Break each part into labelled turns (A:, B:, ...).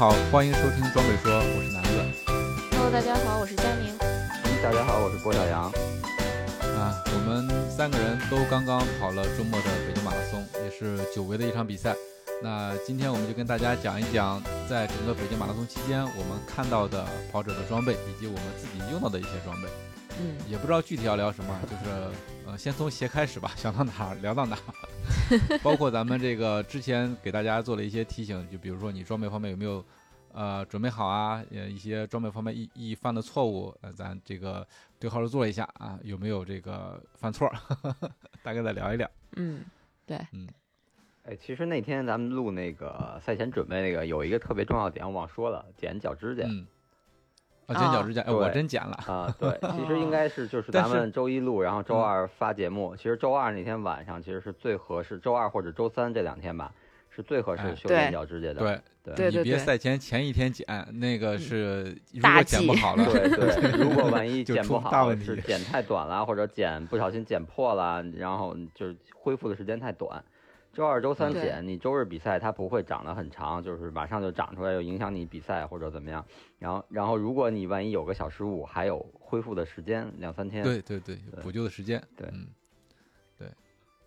A: 好，欢迎收听装备说，我是南子。
B: Hello，大家好，我是佳明。
C: 大家好，我是郭小阳。
A: 啊，我们三个人都刚刚跑了周末的北京马拉松，也是久违的一场比赛。那今天我们就跟大家讲一讲，在整个北京马拉松期间，我们看到的跑者的装备，以及我们自己用到的一些装备。
B: 嗯，
A: 也不知道具体要聊什么，就是呃，先从鞋开始吧，想到哪儿聊到哪儿。包括咱们这个之前给大家做了一些提醒，就比如说你装备方面有没有呃准备好啊，呃一些装备方面易易犯的错误，呃，咱这个对号入座一下啊，有没有这个犯错儿，大概再聊一聊。
B: 嗯，对，嗯
C: 哎，其实那天咱们录那个赛前准备那个，有一个特别重要的点我忘说了，剪脚指甲。
A: 嗯，啊，剪脚指甲，哎，我真剪了。
C: 啊，对，其实应该是就是咱们周一录，然后周二发节目。其实周二那天晚上其实是最合适，周二或者周三这两天吧，是最合
A: 哎
C: 适修剪脚指甲的。
A: 对，
C: 对
B: 对
A: 你别赛前前一天剪，那个是如果剪不好了，
C: 对对，如果万一剪不好，
A: 大问题
C: 是剪太短了，或者剪不小心剪破了，然后就是恢复的时间太短。周二、周三
B: 对
C: 剪，你周日比赛它不会长得很长，就是马上就长出来，又影响你比赛或者怎么样。然后，然后如果你万一有个小失误，还有恢复的时间两三天。
A: 对对对，补救的时间。
C: 对
A: 嗯，对，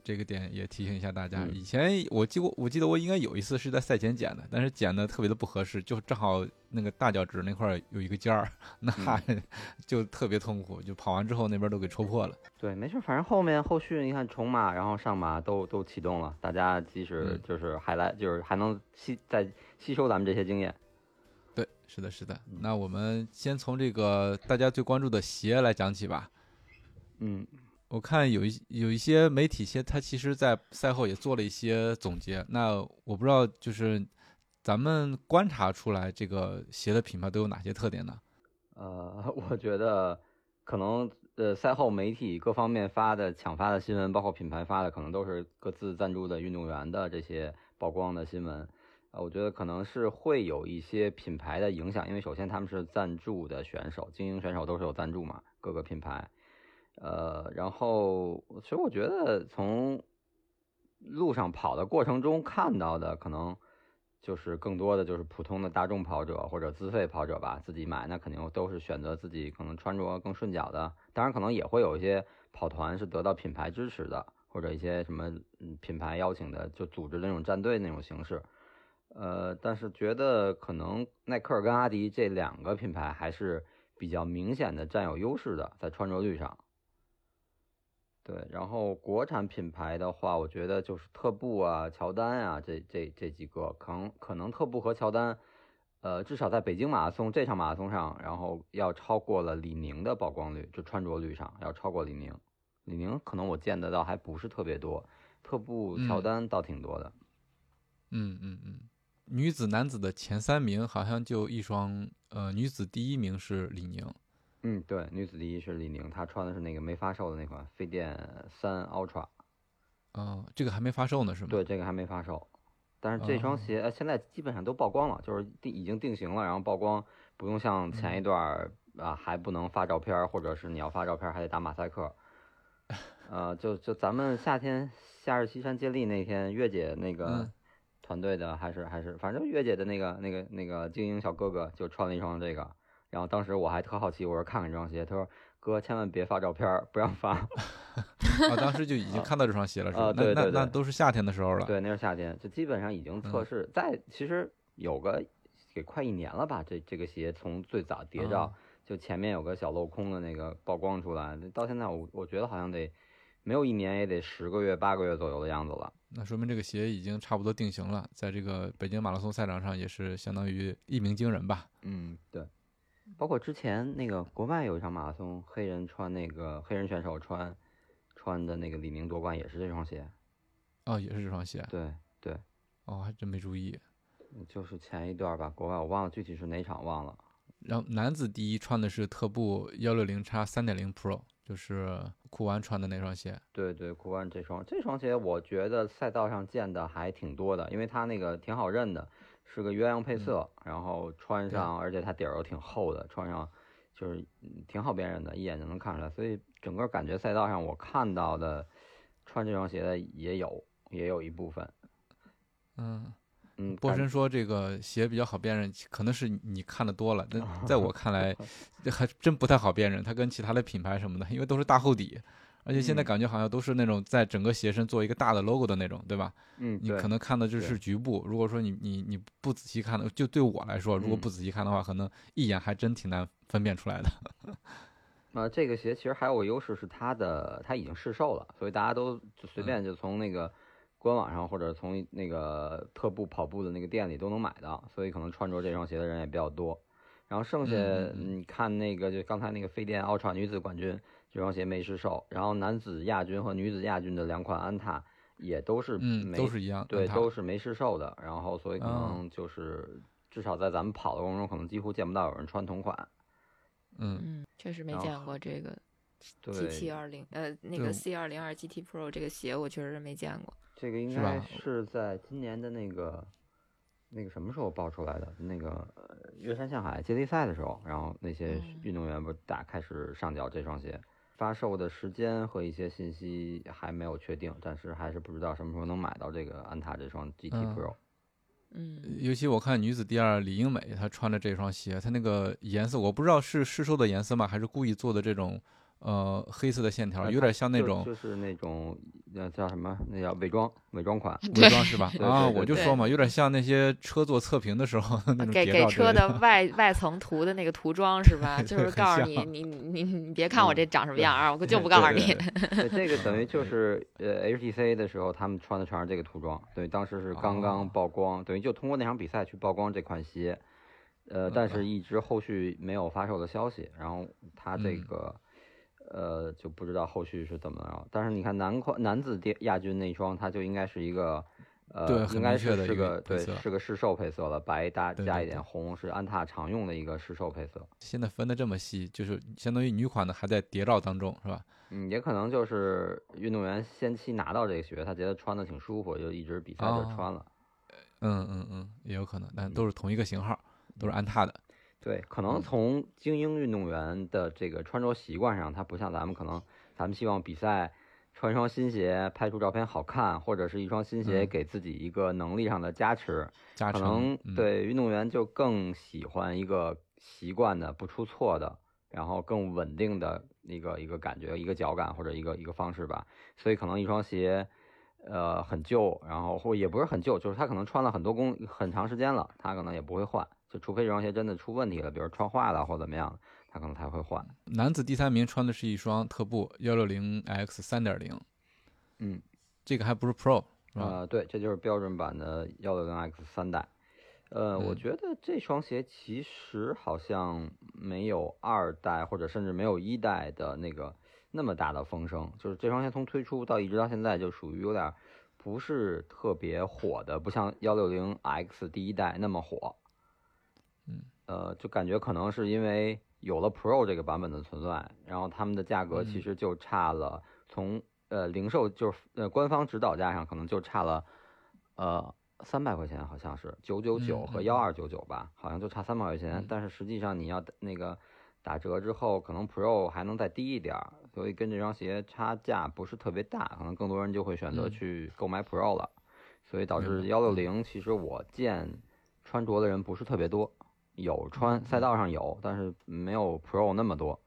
A: 这个点也提醒一下大家。
C: 嗯
A: 以前我记过，我记得我应该有一次是在赛前剪的，但是剪的特别的不合适，就正好那个大脚趾那块儿有一个尖儿，那
C: 嗯
A: 就特别痛苦，就跑完之后那边都给戳破了。
C: 对，没事，反正后面后续你看重马，然后上马都都启动了，大家即使
A: 嗯
C: 就是还来，就是还能吸再吸收咱们这些经验。
A: 对，是的，是的。
C: 嗯
A: 那我们先从这个大家最关注的鞋来讲起吧。
C: 嗯，
A: 我看有一有一些媒体些，他其实在赛后也做了一些总结。那我不知道，就是咱们观察出来这个鞋的品牌都有哪些特点呢？
C: 呃，我觉得可能呃赛后媒体各方面发的抢发的新闻，包括品牌发的，可能都是各自赞助的运动员的这些曝光的新闻。呃，我觉得可能是会有一些品牌的影响，因为首先他们是赞助的选手，精英选手都是有赞助嘛，各个品牌。呃，然后其实我觉得从路上跑的过程中看到的，可能就是更多的就是普通的大众跑者或者自费跑者吧，自己买那肯定都是选择自己可能穿着更顺脚的。当然，可能也会有一些跑团是得到品牌支持的，或者一些什么嗯品牌邀请的，就组织那种战队那种形式。呃，但是觉得可能耐克跟阿迪这两个品牌还是比较明显的占有优势的，在穿着率上。对，然后国产品牌的话，我觉得就是特步啊、乔丹啊，这这这几个，可能可能特步和乔丹，呃，至少在北京马拉松这场马拉松上，然后要超过了李宁的曝光率，就穿着率上要超过李宁。李宁可能我见得到还不是特别多，特步、乔
A: 嗯
C: 丹倒挺多的。
A: 嗯嗯嗯，女子、男子的前三名好像就一双，呃，女子第一名是李宁。
C: 嗯，对，女子第一是李宁，她穿的是那个没发售的那款飞电三 Ultra。
A: 哦、这个还没发售呢，是吗？
C: 对，这个还没发售，但是这双
A: 哦
C: 鞋、呃现在基本上都曝光了，就是定已经定型了，然后曝光，不用像前一段儿啊、还不能发照片儿，或者是你要发照片儿还得打马赛克。呃，就就咱们夏天夏日西山接力那天，月姐那个
A: 嗯
C: 团队的还是还是，反正月姐的那个那个那个精英小哥哥就穿了一双这个，然后当时我还特好奇，我说看看这双鞋，他说哥千万别发照片儿，不让发。
A: 啊，当时就已经看到这双鞋了，是吧？
C: 啊对
A: 那那
C: 对对
A: 那都是夏天的时候了。
C: 对，那是夏天，就基本上已经测
A: 嗯
C: 试，在其实有个也快一年了吧，这这个鞋从最早谍照，
A: 啊
C: 就前面有个小镂空的那个曝光出来，到现在我我觉得好像得没有一年也得十个月八个月左右的样子了。
A: 那说明这个鞋已经差不多定型了，在这个北京马拉松赛场上也是相当于一鸣惊人吧。
C: 嗯，对。包括之前那个国外有一场马拉松，黑人穿那个黑人选手穿穿的那个李宁夺冠也是这双鞋。
A: 哦，也是这双鞋。
C: 对对，
A: 哦，还真没注意。
C: 就是前一段吧，国外我忘了具体是哪场忘了。
A: 然后男子第一穿的是特步幺六零叉三点零 Pro，就是酷玩穿的那双鞋。
C: 对对，酷玩这双这双鞋，我觉得赛道上见的还挺多的，因为它那个挺好认的，是个鸳鸯配色，然后穿上，而且它底儿又挺厚的，穿上就是挺好辨认的，一眼就能看出来。所以整个感觉赛道上我看到的穿这双鞋的也有，也有一部分。
A: 嗯。
C: 嗯，
A: 波神说这个鞋比较好辨认，可能是你看的多了。那 在我看来，这还真不太好辨认。它跟其他的品牌什么的，因为都是大厚底，而且现在感觉好像都是那种在整个鞋身做一个大的 logo 的那种，对吧？
C: 嗯，
A: 你可能看的就是局部。如果说你你你不仔细看的，就对我来说，如果不仔细看的话，可能一眼还真挺难分辨出来的。
C: 啊，这个鞋其实还有个优势是它的它已经试售了，所以大家都就随便就从那个。官网上或者从那个特步跑步的那个店里都能买到，所以可能穿着这双鞋的人也比较多。然后剩下你看那个就刚才那个飞电奥创女子冠军这双鞋没试售，然后男子亚军和女子亚军的两款安踏也都是
A: 嗯都是一样
C: 对都是没试售的，然后所以可能就是至少在咱们跑的过程中可能几乎见不到有人穿同款。
A: 嗯。
B: 嗯，确实没见过这个
C: GT
B: 二零呃那个 C 二零二 GT Pro 这个鞋我确实没见过。
C: 这个应该是在今年的那个那个什么时候爆出来的？那个岳山向海接力赛的时候，然后那些运动员不打开始上脚这双鞋，发售的时间和一些信息还没有确定，但是还是不知道什么时候能买到这个安踏这双 GT Pro。
B: 嗯，
A: 尤其我看女子第二李英美她穿的这双鞋，她那个颜色我不知道是试售的颜色吗？还是故意做的这种？呃，黑色的线条有点像那种，
C: 就是那种那叫什么？那叫伪装，伪装款，
A: 伪装是吧？
C: 啊，
A: 我就说嘛，有点像那些车做测评的时候那种
B: 给给车
A: 的
B: 外外层涂的那个涂装是吧？就是告诉 你，你你你别看我这长什么样啊，我就不告诉你。
C: 这个等于就是呃，HTC 的时候他们穿的全是这个涂装，对，当时是刚刚曝光，等于就通过那场比赛去曝光这款鞋，呃，但是一直后续没有发售的消息，然后它这个。呃，就不知道后续是怎么着。但是你看男款男子第亚军那双，它就应该是一个，呃，应该是是个对，是个市售配色了，白搭加一点红，是安踏常用的一个市售配色。
A: 现在分的这么细，就是相当于女款的还在谍照当中，是吧？
C: 嗯，也可能就是运动员先期拿到这个鞋，他觉得穿的挺舒服，就一直比赛就穿了。
A: 嗯嗯嗯，也有可能，但都是同一个型号，都是安踏的。
C: 对，可能从精英运动员的这个穿着习惯上，他不像咱们，可能咱们希望比赛穿一双新鞋，拍出照片好看，或者是一双新鞋给自己一个能力上的加持。加可能对运动员就更喜欢一个习惯的、不出错的，然后更稳定的一个一个感觉、一个脚感或者一个一个方式吧。所以可能一双鞋，呃，很旧，然后或也不是很旧，就是他可能穿了很多公很长时间了，他可能也不会换。就除非这双鞋真的出问题了，比如穿坏了或怎么样，他可能才会换。
A: 男子第三名穿的是一双特步幺六零 X 三点零，
C: 嗯，
A: 这个还不是 Pro
C: 啊？对，这就是标准版的幺六零 X 三代。呃，我觉得这双鞋其实好像没有二代或者甚至没有一代的那个那么大的风声。就是这双鞋从推出到一直到现在，就属于有点不是特别火的，不像幺六零 X 第一代那么火。
A: 嗯，
C: 呃，就感觉可能是因为有了 Pro 这个版本的存在，然后他们的价格其实就差了，从呃零售就是呃官方指导价上可能就差了，呃三百块钱好像是九九九和幺二九九吧，好像就差三百块钱，但是实际上你要那个打折之后，可能 Pro 还能再低一点，所以跟这双鞋差价不是特别大，可能更多人就会选择去购买 Pro 了，所以导致幺六零其实我见穿着的人不是特别多。有穿赛道上有，但是没有 Pro 那么多。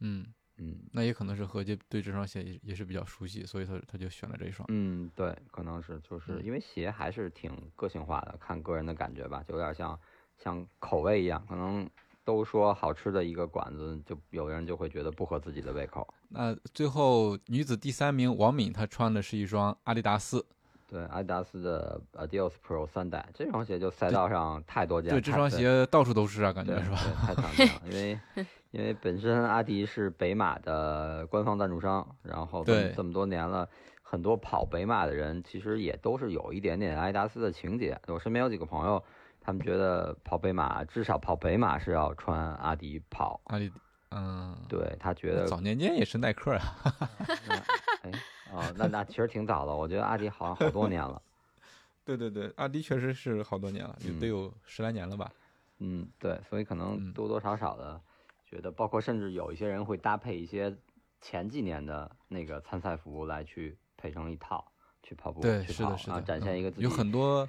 A: 嗯
C: 嗯，
A: 那也可能是何洁对这双鞋也也是比较熟悉，所以他他就选了这一双。
C: 嗯，对，可能是就是因为鞋还是挺个性化的，看个人的感觉吧，就有点像像口味一样，可能都说好吃的一个馆子，就有的人就会觉得不合自己的胃口。
A: 那最后女子第三名王敏，她穿的是一双阿迪达斯。
C: 对，阿迪达斯的 Adios Pro 三代这双鞋就赛道上太多见。
A: 对，这双鞋到处都是啊，感觉是吧？
C: 太常见了，因为 因为本身阿迪是北马的官方赞助商，然后这么多年了，很多跑北马的人其实也都是有一点点阿迪达斯的情节。我身边有几个朋友，他们觉得跑北马至少跑北马是要穿阿迪跑。
A: 阿迪，嗯，
C: 对他觉得
A: 早年间也是耐克啊。
C: 哎，哦，那那其实挺早了，我觉得阿迪好像好多年了。
A: 对对对，阿迪确实是好多年了，也得有十来年了吧。
C: 嗯，对，所以可能多多少少的觉得，包括甚至有一些人会搭配一些前几年的那个参赛服来去配成一套去跑步，
A: 对，是的，是的，
C: 展现一个自己
A: 有很多，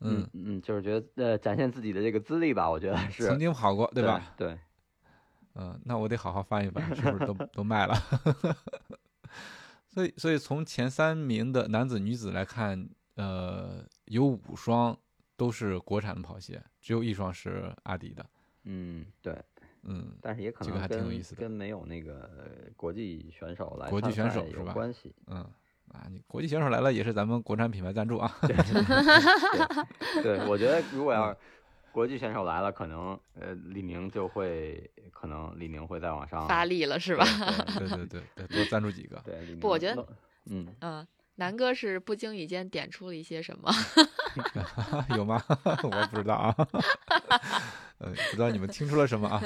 C: 嗯嗯，就是觉得呃展现自己的这个资历吧，我觉得是
A: 曾经跑过，对吧？
C: 对，
A: 嗯，那我得好好翻一翻，是不是都 都卖了？所以，所以从前三名的男子、女子来看。呃，有五双都是国产的跑鞋，只有一双是阿迪的。
C: 嗯，对，
A: 嗯，
C: 但是也可能
A: 这个还挺有意思的，
C: 跟没有那个国际选手来
A: 国际选手
C: 是吧关系。
A: 嗯，啊，你国际选手来了也是咱们国产品牌赞助啊。
C: 对，我觉得如果要国际选手来了，可能呃李宁就会可能李宁会再往上
B: 发力了，是吧？
A: 对对对对，多赞助几个。
C: 对，
B: 不，我觉得，
C: 嗯
B: 嗯。南哥是不经意间点出了一些什么？
A: 有吗？我不知道啊。呃，不知道你们听出了什么啊？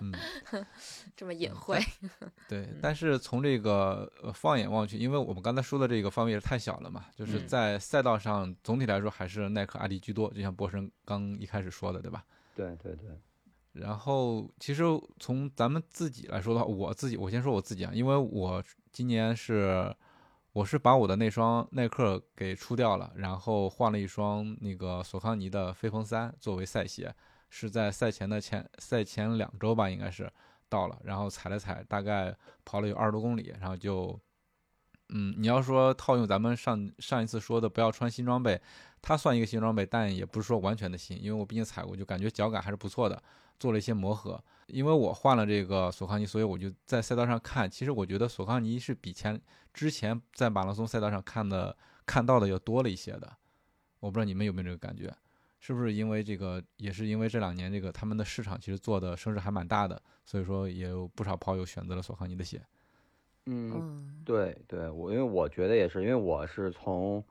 A: 嗯，
B: 这么隐晦。
A: 对，但是从这个放眼望去，因为我们刚才说的这个方面太小了嘛，就是在赛道上总体来说还是耐克、阿迪居多，就像波神刚一开始说的，对吧？
C: 对对对。
A: 然后，其实从咱们自己来说的话，我自己我先说我自己啊，因为我今年是。我是把我的那双耐克给出掉了，然后换了一双那个索康尼的飞鹏三作为赛鞋，是在赛前的前赛前两周吧，应该是到了，然后踩了踩，大概跑了有二十多公里，然后就，嗯，你要说套用咱们上上一次说的不要穿新装备，它算一个新装备，但也不是说完全的新，因为我毕竟踩过，就感觉脚感还是不错的，做了一些磨合。因为我换了这个索康尼，所以我就在赛道上看。其实我觉得索康尼是比前之前在马拉松赛道上看的看到的要多了一些的。我不知道你们有没有这个感觉，是不是因为这个，也是因为这两年这个他们的市场其实做的声势还蛮大的，所以说也有不少跑友选择了索康尼的鞋。
C: 嗯，对对，我因为我觉得也是，因为我是从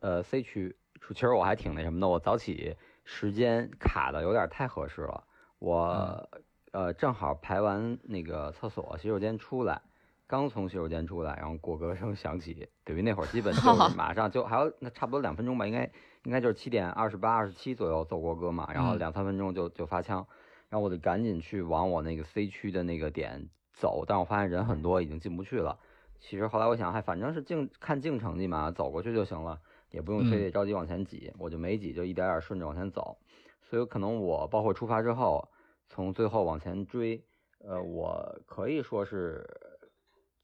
C: 呃 C 区，其实我还挺那什么的，我早起时间卡的有点太合适了，我。呃，正好排完那个厕所洗手间出来，刚从洗手间出来，然后国歌声响起，等于那会儿基本就是马上就还有那差不多两分钟吧，应该应该就是七点二十八、二十七左右奏国歌嘛，然后两三分钟就就发枪，然后我就赶紧去往我那个 C 区的那个点走，但我发现人很多，已经进不去了。其实后来我想，还反正是净看净成绩嘛，走过去就行了，也不用非得着急往前挤，我就没挤，就一点点顺着往前走。所以可能我包括出发之后。从最后往前追，呃，我可以说是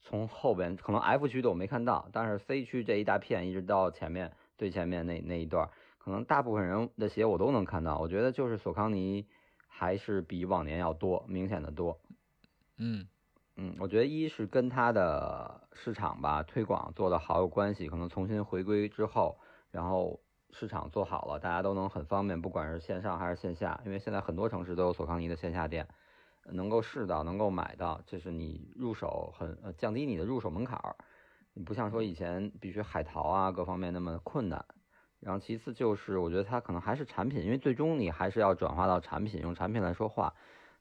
C: 从后边，可能 F 区的我没看到，但是 C 区这一大片一直到前面最前面那那一段，可能大部分人的鞋我都能看到。我觉得就是索康尼还是比往年要多，明显的多。
A: 嗯
C: 嗯，我觉得一是跟它的市场吧推广做的好有关系，可能重新回归之后，然后。市场做好了，大家都能很方便，不管是线上还是线下，因为现在很多城市都有索康尼的线下店，能够试到，能够买到，这是你入手很呃降低你的入手门槛儿，你不像说以前必须海淘啊各方面那么困难。然后其次就是我觉得它可能还是产品，因为最终你还是要转化到产品，用产品来说话。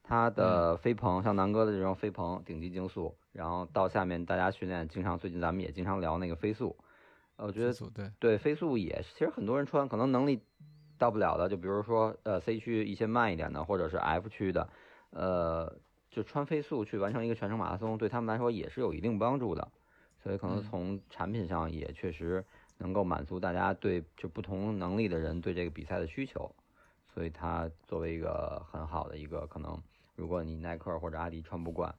C: 它的飞鹏，像南哥的这种飞鹏顶级竞速，然后到下面大家训练，经常最近咱们也经常聊那个飞速。呃，我觉得
A: 对
C: 对飞速也，其实很多人穿可能能力到不了的，就比如说呃 C 区一些慢一点的，或者是 F 区的，呃，就穿飞速去完成一个全程马拉松，对他们来说也是有一定帮助的。所以可能从产品上也确实能够满足大家对就不同能力的人对这个比赛的需求。所以它作为一个很好的一个可能，如果你耐克或者阿迪穿不惯。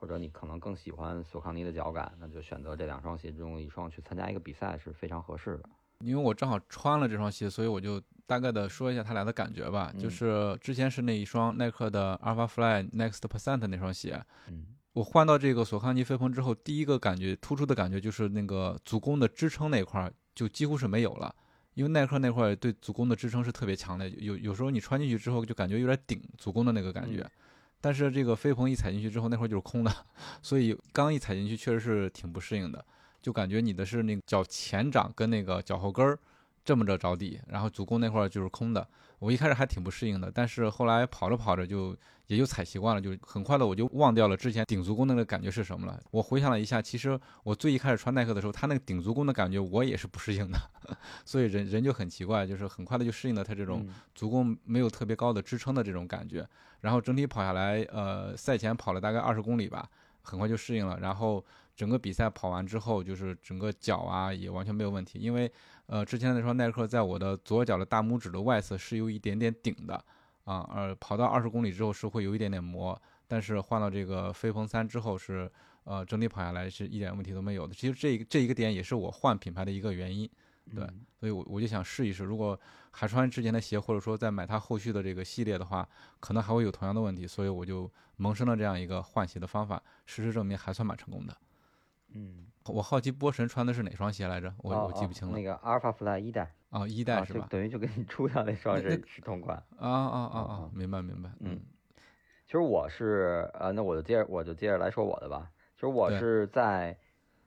C: 或者你可能更喜欢索康尼的脚感，那就选择这两双鞋中一双去参加一个比赛是非常合适的。
A: 因为我正好穿了这双鞋，所以我就大概的说一下它俩的感觉吧。就是之前是那一双耐克的 Alpha Fly Next Percent 那双鞋，
C: 嗯，
A: 我换到这个索康尼飞鹏之后，第一个感觉突出的感觉就是那个足弓的支撑那块就几乎是没有了，因为耐克那块对足弓的支撑是特别强的，有有时候你穿进去之后就感觉有点顶足弓的那个感觉。但是这个飞鹏一踩进去之后，那块儿就是空的，所以刚一踩进去确实是挺不适应的。就感觉你的是那个脚前掌跟那个脚后跟儿这么着着地，然后足弓那块儿就是空的。我一开始还挺不适应的，但是后来跑着跑着就也就踩习惯了，就很快的我就忘掉了之前顶足弓那个感觉是什么了。我回想了一下，其实我最一开始穿耐克的时候，它那个顶足弓的感觉我也是不适应的，所以人人就很奇怪，就是很快的就适应了它这种足弓没有特别高的支撑的这种感觉。然后整体跑下来，呃，赛前跑了大概二十公里吧，很快就适应了。然后整个比赛跑完之后，就是整个脚啊也完全没有问题，因为。呃，之前那双耐克在我的左脚的大拇指的外侧是有一点点顶的，啊，呃，跑到二十公里之后是会有一点点磨，但是换到这个飞鹏三之后是，呃，整体跑下来是一点问题都没有的。其实这这一个点也是我换品牌的一个原因，对，所以我我就想试一试，如果还穿之前的鞋，或者说再买它后续的这个系列的话，可能还会有同样的问题，所以我就萌生了这样一个换鞋的方法，事实证明还算蛮成功的。
C: 嗯。
A: 我好奇波神穿的是哪双鞋来着？我我记不清了。
C: 那个阿尔法 Fly 一代
A: 哦，一代是吧？
C: 等于就跟你出的那双是是同款。
A: 啊啊啊啊！明白明白。嗯，
C: 其实我是呃，那我就接着我就接着来说我的吧。其实我是在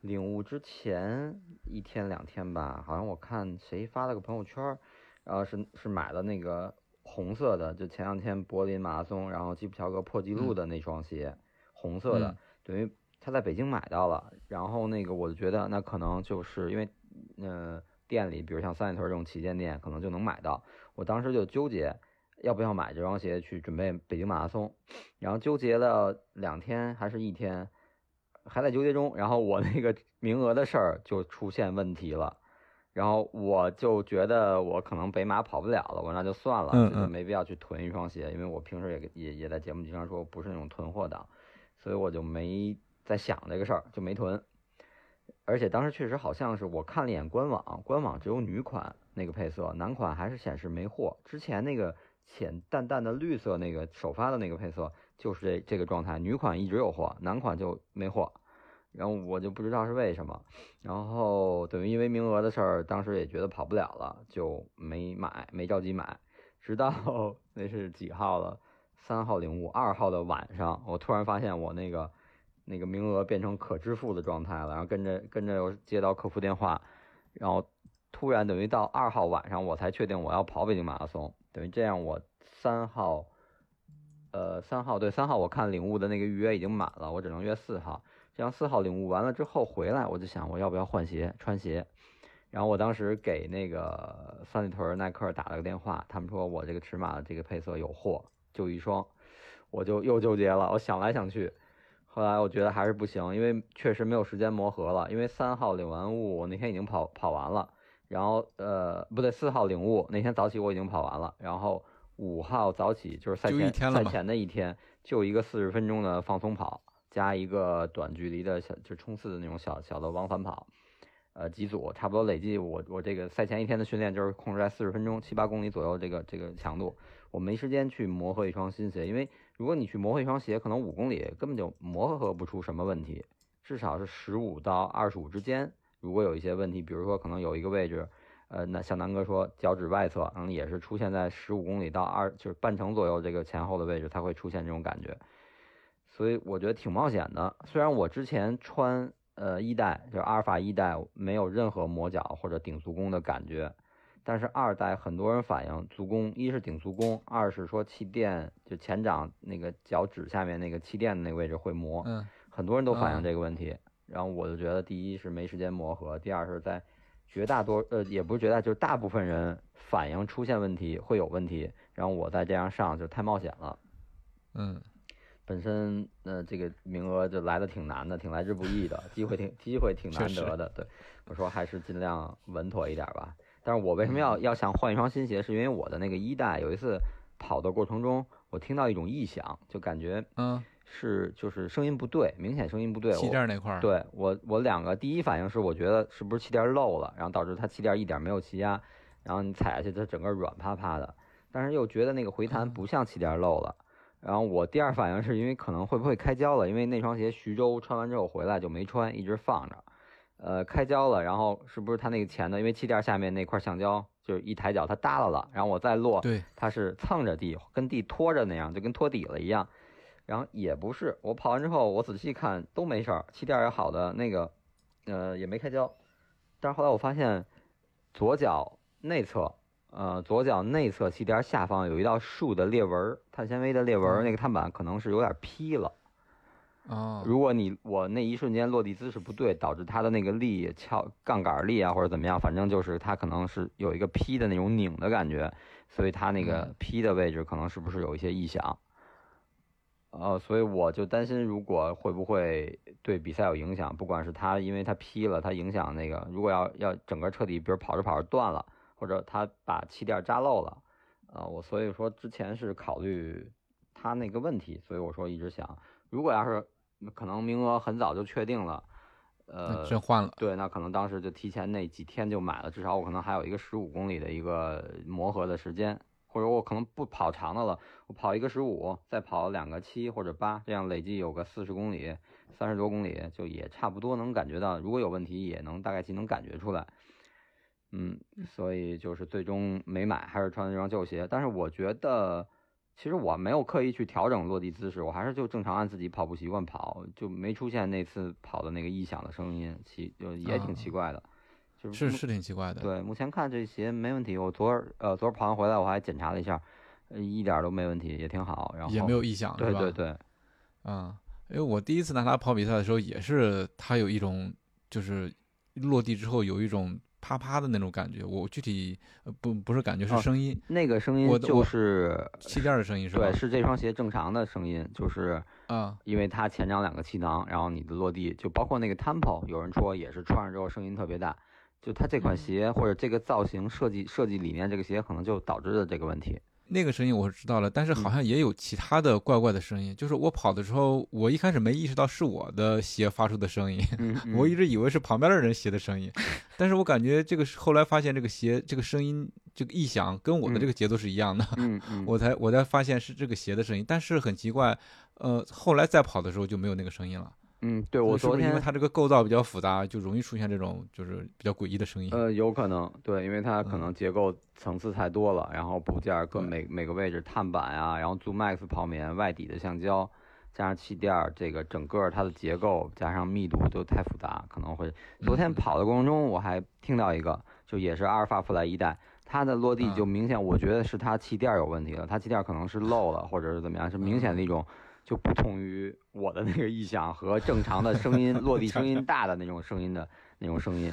C: 领悟之前一天两天吧，好像我看谁发了个朋友圈，然后是是买了那个红色的，就前两天柏林马拉松，然后基普乔格破纪录的那双鞋，红色的，等于。他在北京买到了，然后那个我就觉得那可能就是因为，呃，店里比如像三里屯这种旗舰店可能就能买到。我当时就纠结要不要买这双鞋去准备北京马拉松，然后纠结了两天还是一天，还在纠结中。然后我那个 名额的事儿就出现问题了，然后我就觉得我可能北马跑不了了，我那就算了，觉得没必要去囤一双鞋，因为我平时也也也在节目经常说不是那种囤货党，所以我就没。在想这个事儿就没囤，而且当时确实好像是我看了一眼官网，官网只有女款那个配色，男款还是显示没货。之前那个浅淡淡的绿色那个首发的那个配色就是这这个状态，女款一直有货，男款就没货。然后我就不知道是为什么，然后等于因为名额的事儿，当时也觉得跑不了了，就没买，没着急买。直到 那是几号了？三号领悟，二号的晚上，我突然发现我那个。那个名额变成可支付的状态了，然后跟着跟着又接到客服电话，然后突然等于到二号晚上我才确定我要跑北京马拉松，等于这样我三号，呃三号对三号我看领悟的那个预约已经满了，我只能约四号，这样四号领悟完了之后回来我就想我要不要换鞋穿鞋，然后我当时给那个三里屯耐克打了个电话，他们说我这个尺码的这个配色有货，就一双，我就又纠结了，我想来想去。后来我觉得还是不行，因为确实没有时间磨合了。因为三号领完物，我那天已经跑跑完了，然后呃不对，四号领物那天早起我已经跑完了，然后五号早起就是赛前赛前的一天，就一个四十分钟的放松跑，加一个短距离的小就冲刺的那种小小的往返跑，呃几组差不多累计我我这个赛前一天的训练就是控制在四十分钟七八公里左右这个这个强度，我没时间去磨合一双新鞋，因为。如果你去磨合一双鞋，可能五公里根本就磨合不出什么问题，至少是十五到二十五之间。如果有一些问题，比如说可能有一个位置，呃，那像南哥说脚趾外侧，可能也是出现在十五公里到二就是半程左右这个前后的位置，它会出现这种感觉。所以我觉得挺冒险的。虽然我之前穿呃一代就是阿尔法一代，没有任何磨脚或者顶足弓的感觉。但是二代很多人反映足弓，一是顶足弓，二是说气垫就前掌那个脚趾下面那个气垫的那个位置会磨，
A: 嗯，
C: 很多人都反映这个问题。然后我就觉得，第一是没时间磨合，第二是在绝大多呃也不是绝大，就是大部分人反映出现问题会有问题。然后我再这样上就太冒险了，
A: 嗯，
C: 本身呃这个名额就来的挺难的，挺来之不易的，机会挺机会挺难得的。对，我说还是尽量稳妥一点吧。但是我为什么要要想换一双新鞋？是因为我的那个一代有一次跑的过程中，我听到一种异响，就感觉
A: 嗯
C: 是就是声音不对，明显声音不对。
A: 气垫那块儿。
C: 对我我两个第一反应是我觉得是不是气垫漏了，然后导致它气垫一点没有气压，然后你踩下去它整个软趴趴的。但是又觉得那个回弹不像气垫漏了，然后我第二反应是因为可能会不会开胶了，因为那双鞋徐州穿完之后回来就没穿，一直放着。呃，开胶了，然后是不是它那个前的？因为气垫下面那块橡胶，就是一抬脚它耷拉了，然后我再落，
A: 对，
C: 它是蹭着地，跟地拖着那样，就跟拖底了一样。然后也不是，我跑完之后，我仔细看都没事儿，气垫也好的，那个呃，也没开胶。但是后来我发现，左脚内侧，呃，左脚内侧气垫下方有一道竖的裂纹儿，碳纤维的裂纹那个碳板可能是有点劈了。
A: 哦，
C: 如果你我那一瞬间落地姿势不对，导致它的那个力翘杠杆力啊或者怎么样，反正就是它可能是有一个劈的那种拧的感觉，所以它那个
A: 嗯
C: 劈的位置可能是不是有一些异响？呃，所以我就担心，如果会不会对比赛有影响？不管是它因为它劈了，它影响那个，如果要要整个彻底，比如跑着跑着断了，或者它把气垫扎漏了，啊、我所以说之前是考虑它那个问题，所以我说一直想，如果要是可能名额很早就确定了，呃，
A: 真换了。
C: 对，那可能当时就提前那几天就买了，至少我可能还有一个十五公里的一个磨合的时间，或者我可能不跑长的了，我跑一个十五，再跑两个七或者八，这样累计有个四十公里，三十多公里，就也差不多能感觉到，如果有问题也能大概其能感觉出来。嗯，所以就是最终没买，还是穿这双旧鞋。但是我觉得，其实我没有刻意去调整落地姿势，我还是就正常按自己跑步习惯跑，就没出现那次跑的那个异响的声音，奇就也挺奇怪的。就是
A: 是是挺奇怪的。
C: 对，目前看这鞋没问题。我昨儿呃昨儿跑完回来，我还检查了一下，呃一点儿都没问题，也挺好。然后
A: 也没有异响？
C: 对对对，
A: 嗯，因为我第一次拿它跑比赛的时候，也是它有一种就是落地之后有一种啪啪的那种感觉。我具体呃不不是感觉是
C: 哦
A: 声音，
C: 那个声音就是
A: 气垫的声音是吧？
C: 对，是这双鞋正常的声音，就是
A: 啊，
C: 因为它前掌两个气囊，然后你的落地就包括那个 Temple，有人说也是穿上之后声音特别大。就它这款
B: 嗯
C: 鞋或者这个造型设计设计理念，这个鞋可能就导致的这个问题。
A: 那个声音我是知道了，但是好
C: 嗯
A: 像也有其他的怪怪的声音。就是我跑的时候，我一开始没意识到是我的鞋发出的声音，
C: 嗯，
A: 我一直以为是旁边的人鞋的声音，但是我感觉这个是后来发现这个鞋这个声音这个异响跟我的这个节奏是一样的，我才我才发现是这个鞋的声音，但是很奇怪，呃，后来再跑的时候就没有那个声音了。
C: 嗯，对我昨天
A: 因为它这个构造比较复杂，就容易出现这种就是比较诡异的声音？
C: 呃，有可能，对，因为它可
A: 嗯
C: 能结构层次太多了，然后部件儿各每每个位置碳板啊，然后 Zoom Max 泡棉、外底的橡胶，加上气垫儿，这个整个它的结构加上密度都太复杂，可能会。昨天
A: 嗯
C: 跑的过程中，我还听到一个，就也是阿尔法弗莱一代，它的落地就
A: 嗯
C: 明显，我觉得是它气垫儿有问题了，它气垫儿可能是漏了，或者是怎么样，是明显的
A: 嗯
C: 一种。就不同于我的那个异响和正常的声音 落地声音 大的那种声音的那种声音，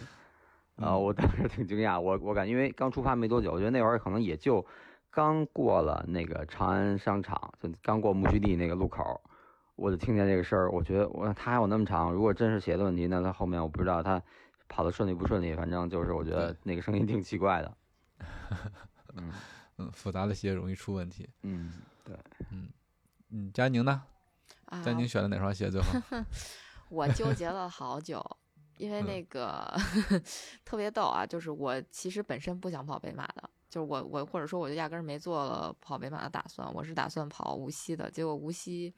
C: 啊、
A: 嗯。
C: 我当时挺惊讶，我我感觉因为刚出发没多久，我觉得那会儿可能也就刚过了那个长安商场，就刚过木樨地那个路口，我就听见这个声儿，我觉得我它还有那么长，如果真是鞋的问题，那它后面我不知道它跑的顺利不顺利，反正就是我觉得那个声音挺奇怪的。嗯。
A: 嗯，复杂的鞋容易出问题。
C: 嗯，对，
A: 嗯，佳宁呢？
B: 啊
A: 佳宁选的哪双鞋最好？
B: 我纠结了好久，因为
A: 嗯
B: 那个 特别逗啊，就是我其实本身不想跑北马的，就是我我或者说我就压根儿没做了跑北马的打算，我是打算跑无锡的，结果无锡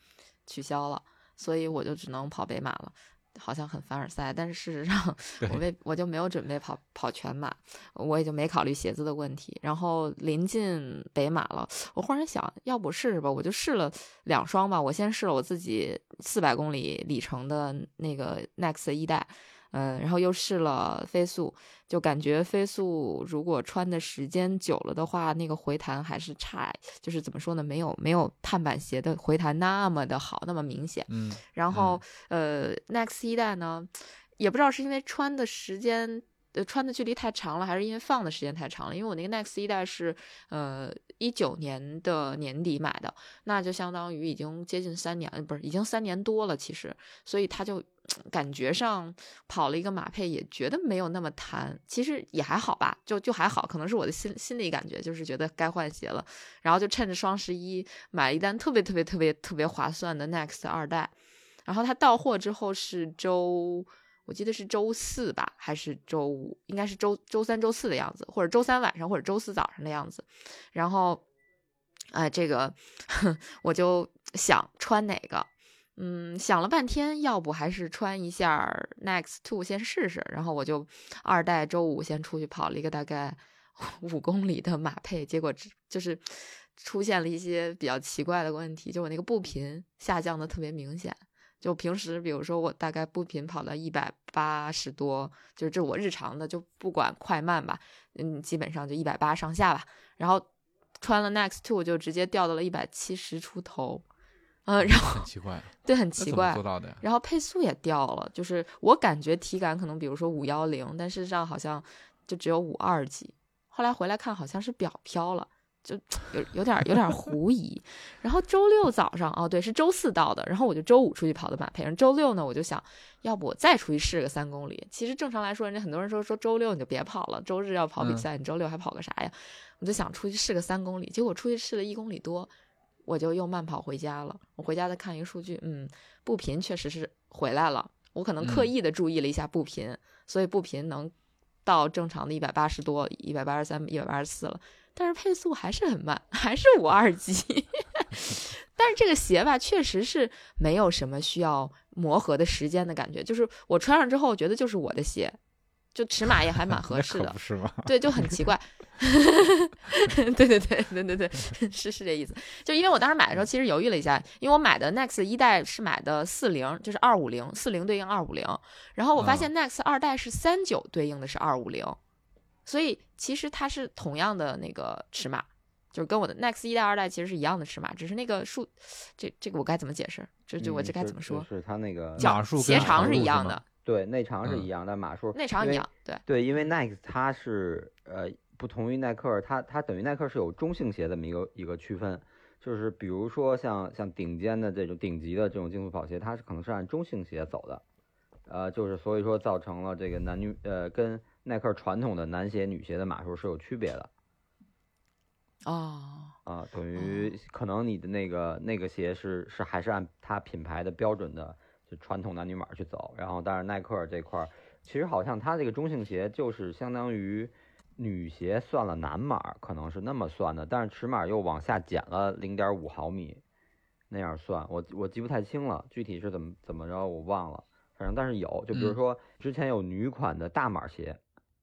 B: 取消了，所以我就只能跑北马了。好像很凡尔赛，但是事实上 我为我就没有准备跑跑全马，我也就没考虑鞋子的问题。然后临近北马了，我忽然想，要不试试吧？我就试了两双吧。我先试了我自己四百公里里程的那个 Next 一代，嗯，然后又试了飞速，就感觉飞速如果穿的时间久了的话，那个回弹还是差，就是怎么说呢？没有没有碳板鞋的回弹那么的好，那么明显。
A: 嗯，
B: 然后、呃，Next 一代呢，也不知道是因为穿的时间。呃，穿的距离太长了，还是因为放的时间太长了？因为我那个 Next 一代是，呃，一九年的年底买的，那就相当于已经接近三年，不是，已经三年多了，其实，所以它就感觉上跑了一个马配，也觉得没有那么弹，其实也还好吧，就就还好，可能是我的心心理感觉，就是觉得该换鞋了，然后就趁着双十一买了一单特别特别特别特别划算的 Next 二代，然后它到货之后是周。我记得是周四吧，还是周五？应该是周周三、周四的样子，或者周三晚上，或者周四早上的样子。然后，哎、这个 我就想穿哪个，嗯，想了半天，要不还是穿一下 Next Two 先试试。然后我就二代周五先出去跑了一个大概 五公里的马配，结果就是出现了一些比较奇怪的问题，就我那个步频下降的特别明显。就平时，比如说我大概步频跑到一百八十多，就是这我日常的，就不管快慢吧，嗯，基本上就一百八上下吧。然后穿了 Next Two 就直接掉到了一百七十出头，嗯，然后
A: 很奇怪，
B: 对，很奇怪
A: 做。到的？
B: 然后配速也掉了，就是我感觉体感可能比如说五幺零，但事实上好像就只有五二几。后来回来看，好像是表飘了，就有有点有点狐疑。然后周六早上，哦对，是周四到的，然后我就周五出去跑的马配，然后周六呢，我就想要不我再出去试个三公里。其实正常来说，人家很多人说说周六你就别跑了，周日要跑比
A: 嗯
B: 赛，你周六还跑个啥呀？我就想出去试个三公里，结果出去试了一公里多，我就又慢跑回家了。我回家再看一个数据，嗯，步频确实是回来了。我可能刻
A: 嗯
B: 意的注意了一下步频，所以步频能到正常的一百八十多、一百八十三、一百八十四了。但是配速还是很慢，还是五二级。但是这个鞋吧，确实是没有什么需要磨合的时间的感觉，就是我穿上之后，觉得就是我的鞋，就尺码也还蛮合适的。
A: 是吗？
B: 对，就很奇怪。对对对对对对，是是这意思。就因为我当时买的时候，其实犹豫了一下，因为我买的 Next 一代是买的四零，就是二五零，四零对应二五零，然后我发现 Next 二代是三九对应的是二五零，所以其实它是同样的那个尺码。就是跟我的 Next 一代、二代其实是一样的尺码，只是那个数，这这个我该怎么解释？这就我
C: 嗯
B: 这该怎么说？
C: 是它那个
A: 码数跟
B: 鞋长是一样的，
C: 对内长是
A: 嗯
C: 一样，但码数
B: 内长一样，对，
C: 对，因为 Nike 它是呃不同于耐克，它它等于耐克是有中性鞋这么一个一个区分，就是比如说像像顶尖的这种顶级的这种竞速跑鞋，它是可能是按中性鞋走的，呃，就是所以说造成了这个男女呃跟耐克传统的男鞋女鞋的码数是有区别的
B: 哦，
C: 啊，等于可能你的那个那个鞋是是还是按它品牌的标准的就传统男女码去走，然后但是耐克这块儿其实好像它这个中性鞋就是相当于女鞋算了男码，可能是那么算的，但是尺码又往下减了零点五毫米，那样算，我我记不太清了，具体是怎么怎么着我忘了，反正但是有，就比如
A: 嗯。
C: 说之前有女款的大码鞋，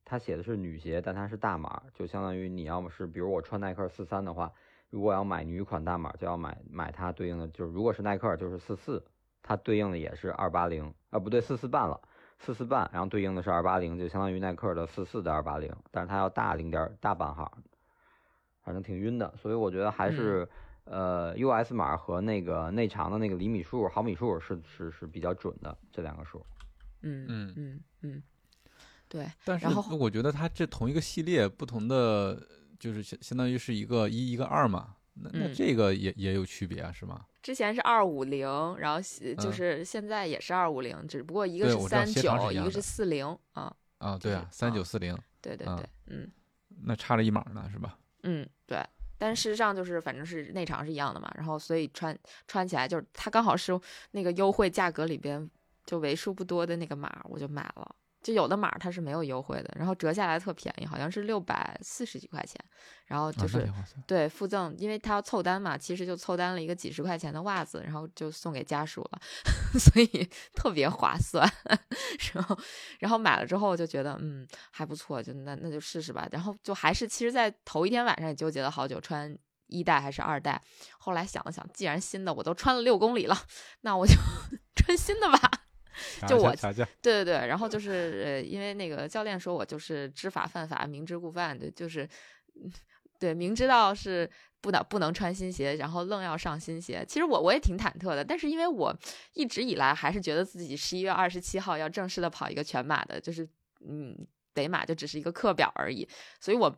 C: 它写的是女鞋，但它是大码，就相当于你要么是比如我穿耐克四三的话，如果要买女款大码，就要买买它对应的，就是如果是耐克就是四四，它对应的也是二八零，啊不对四四半了。四四半，然后对应的是二八零，就相当于耐克的四四的二八零，但是它要大零点大半号，反正挺晕的，所以我觉得还是、呃 US 码和那个内长的那个厘米数、毫米数是是是比较准的这两个数。
B: 嗯
A: 嗯
B: 嗯嗯，对，
A: 但是我觉得它这同一个系列，不同的就是相相当于是一个一一个二嘛，那那
B: 嗯
A: 这个也也有区别啊，是吗？
B: 之前是二五零，然后就
A: 嗯
B: 是现在也是二五零，只不过一个是三九，一个是四零啊。
A: 啊，对啊，三九四零，啊
B: 对对对，嗯
A: 那差了一码呢，是吧？
B: 嗯对。但事实上就是，反正是内长是一样的嘛，然后所以穿穿起来就是它刚好是那个优惠价格里边就为数不多的那个码，我就买了。就有的码它是没有优惠的，然后折下来特便宜，好像是六百四十几块钱，然后就是。对，附赠，因为他要凑单嘛，其实就凑单了一个几十块钱的袜子，然后就送给家属了，所以特别划算。然后，然后买了之后就觉得，嗯，还不错，就那那就试试吧。然后就还是，其实，在头一天晚上也纠结了好久，穿一代还是二代。后来想了想，既然新的我都穿了六公里了，那我就 穿新的吧。就我对对对，然后就是呃，因为那个教练说我就是知法犯法，明知故犯，对，就是，嗯对，明知道是不能不能穿新鞋，然后愣要上新鞋。其实我我也挺忐忑的，但是因为我一直以来还是觉得自己十一月二十七号要正式的跑一个全马的，就是嗯，北马就只是一个课表而已，所以我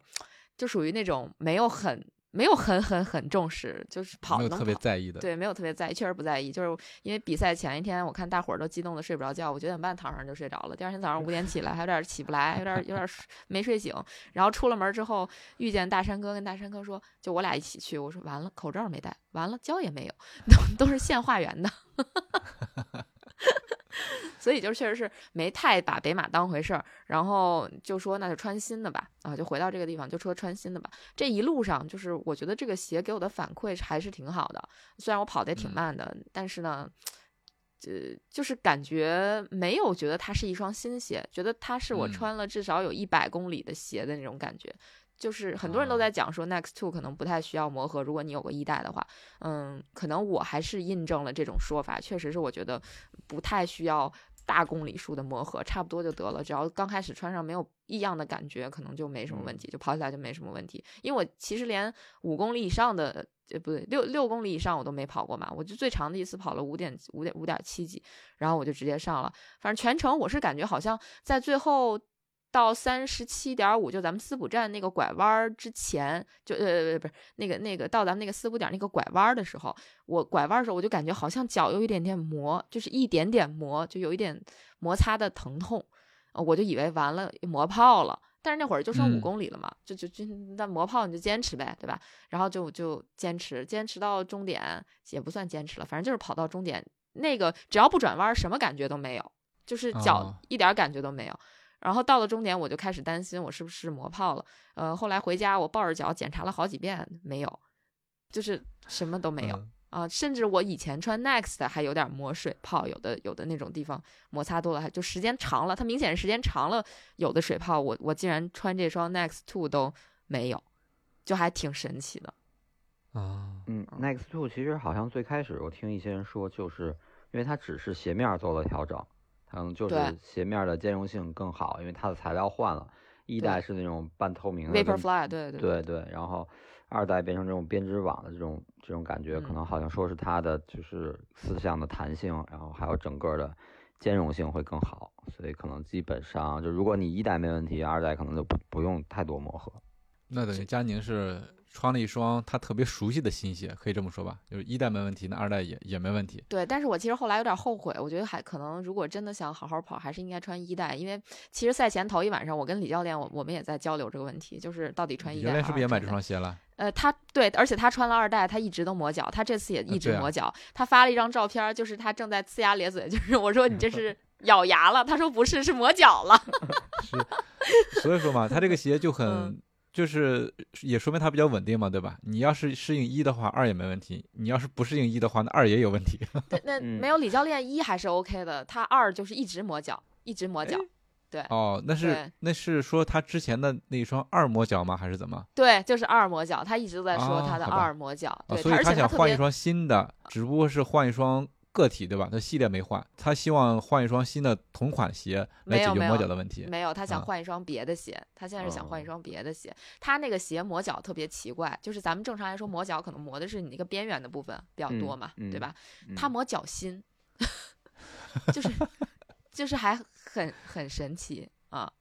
B: 就属于那种没有很没有很很很重视，就是跑
A: 没有特别在意的。
B: 对，没有特别在意，确实不在意，就是因为比赛前一天，我看大伙儿都激动的睡不着觉，我九点半躺上就睡着了，第二天早上五点起来，还有点起不来，有点有点睡没睡醒，然后出了门之后遇见大山哥，跟大山哥说，就我俩一起去，我说完了，口罩没戴，完了胶也没有，都都是现化缘的。所以就确实是没太把北马当回事儿，然后就说那就穿新的吧，啊，就回到这个地方就说穿新的吧。这一路上就是我觉得这个鞋给我的反馈还是挺好的，虽然我跑得也挺
A: 嗯
B: 慢的，但是呢，呃，就是感觉没有觉得它是一双新鞋，觉得它是我
A: 嗯
B: 穿了至少有一百公里的鞋的那种感觉。就是很多人都在讲说 Next Two 可能不太需要磨合，如果你有个一代的话，嗯，可能我还是印证了这种说法，确实是我觉得不太需要大公里数的磨合，差不多就得了。只要刚开始穿上没有异样的感觉，可能就没什么问题，就跑起来就没什么问题。因为我其实连五公里以上的，呃，不对，六六公里以上我都没跑过嘛，我就最长的一次跑了五点五点五点七几，然后我就直接上了。反正全程我是感觉好像在最后到三十七点五，就咱们思补站那个拐弯儿之前，就呃不是那个那个到咱们那个思补点那个拐弯儿的时候，我拐弯的时候我就感觉好像脚有一点点磨，就是一点点磨，就有一点摩擦的疼痛，呃我就以为完了磨泡了。但是那会儿就剩五
A: 嗯
B: 公里了嘛，就就就那磨泡你就坚持呗，对吧？然后就就坚持，坚持到终点也不算坚持了，反正就是跑到终点，那个只要不转弯，什么感觉都没有，就是脚
A: 哦
B: 一点感觉都没有。然后到了终点，我就开始担心我是不是磨泡了。呃，后来回家我抱着脚检查了好几遍，没有，就是什么都没有。
A: 嗯
B: 啊，甚至我以前穿 Next 还有点磨水泡，有的有的那种地方摩擦多了，还就时间长了，它明显是时间长了有的水泡，我我竟然穿这双 Next Two 都没有，就还挺神奇的。
A: 啊，
C: 嗯，Next Two 其实好像最开始我听一些人说，就是因为它只是鞋面做了调整，可能就是鞋面的兼容性更好，因为它的材料换了，一代是那种半透明的跟
B: ，Vaporfly，对对
C: 对对，然后二代变成这种编织网的这种这种感觉，可
B: 嗯
C: 能好像说是它的就是四项的弹性，然后还有整个的兼容性会更好，所以可能基本上就如果你一代没问题，二代可能就不不用太多磨合。
A: 那等于佳宁是穿了一双他特别熟悉的新鞋，可以这么说吧？就是一代没问题，那二代也也没问题。
B: 对，但是我其实后来有点后悔，我觉得还可能如果真的想好好跑，还是应该穿一代，因为其实赛前头一晚上，我跟李教练我我们也在交流这个问题，就是到底穿一代
A: 教练是不是也买这双鞋了？
B: 呃，他对，而且他穿了二代，他一直都磨脚，他这次也一直磨脚。他发了一张照片，就是他正在呲牙咧嘴，就是我说你这是 咬牙了，他说不是，是磨脚了。
A: 是，所以说嘛，他这个鞋就很
B: 嗯，
A: 就是也说明它比较稳定嘛，对吧？你要是适应一的话，二也没问题；你要是不适应一的话，那二也有问题。
B: 对，那
C: 嗯
B: 没有李教练一还是 OK 的，他二就是一直磨脚，一直磨脚。对
A: 哦，那是那是说他之前的那一双二磨脚吗？还是怎么？
B: 对，就是二磨脚，他一直都在说
A: 哦
B: 他的二磨脚。
A: 啊，
B: 对，
A: 所以
B: 而且特别
A: 想换一双新的，只不过是换一双个体，对吧？他系列没换，他希望换一双新的同款鞋来解决磨脚的问题。
B: 没有，他想
A: 啊
B: 换一双别的鞋，他现在是想换一
C: 哦
B: 双别的鞋。他那个鞋磨脚特别奇怪，就是咱们正常来说磨脚可能磨的是你那个边缘的部分比较多
C: 嗯
B: 嘛，对
C: 嗯
B: 吧？
C: 嗯
B: 他磨脚心，就是就是还很很神奇啊。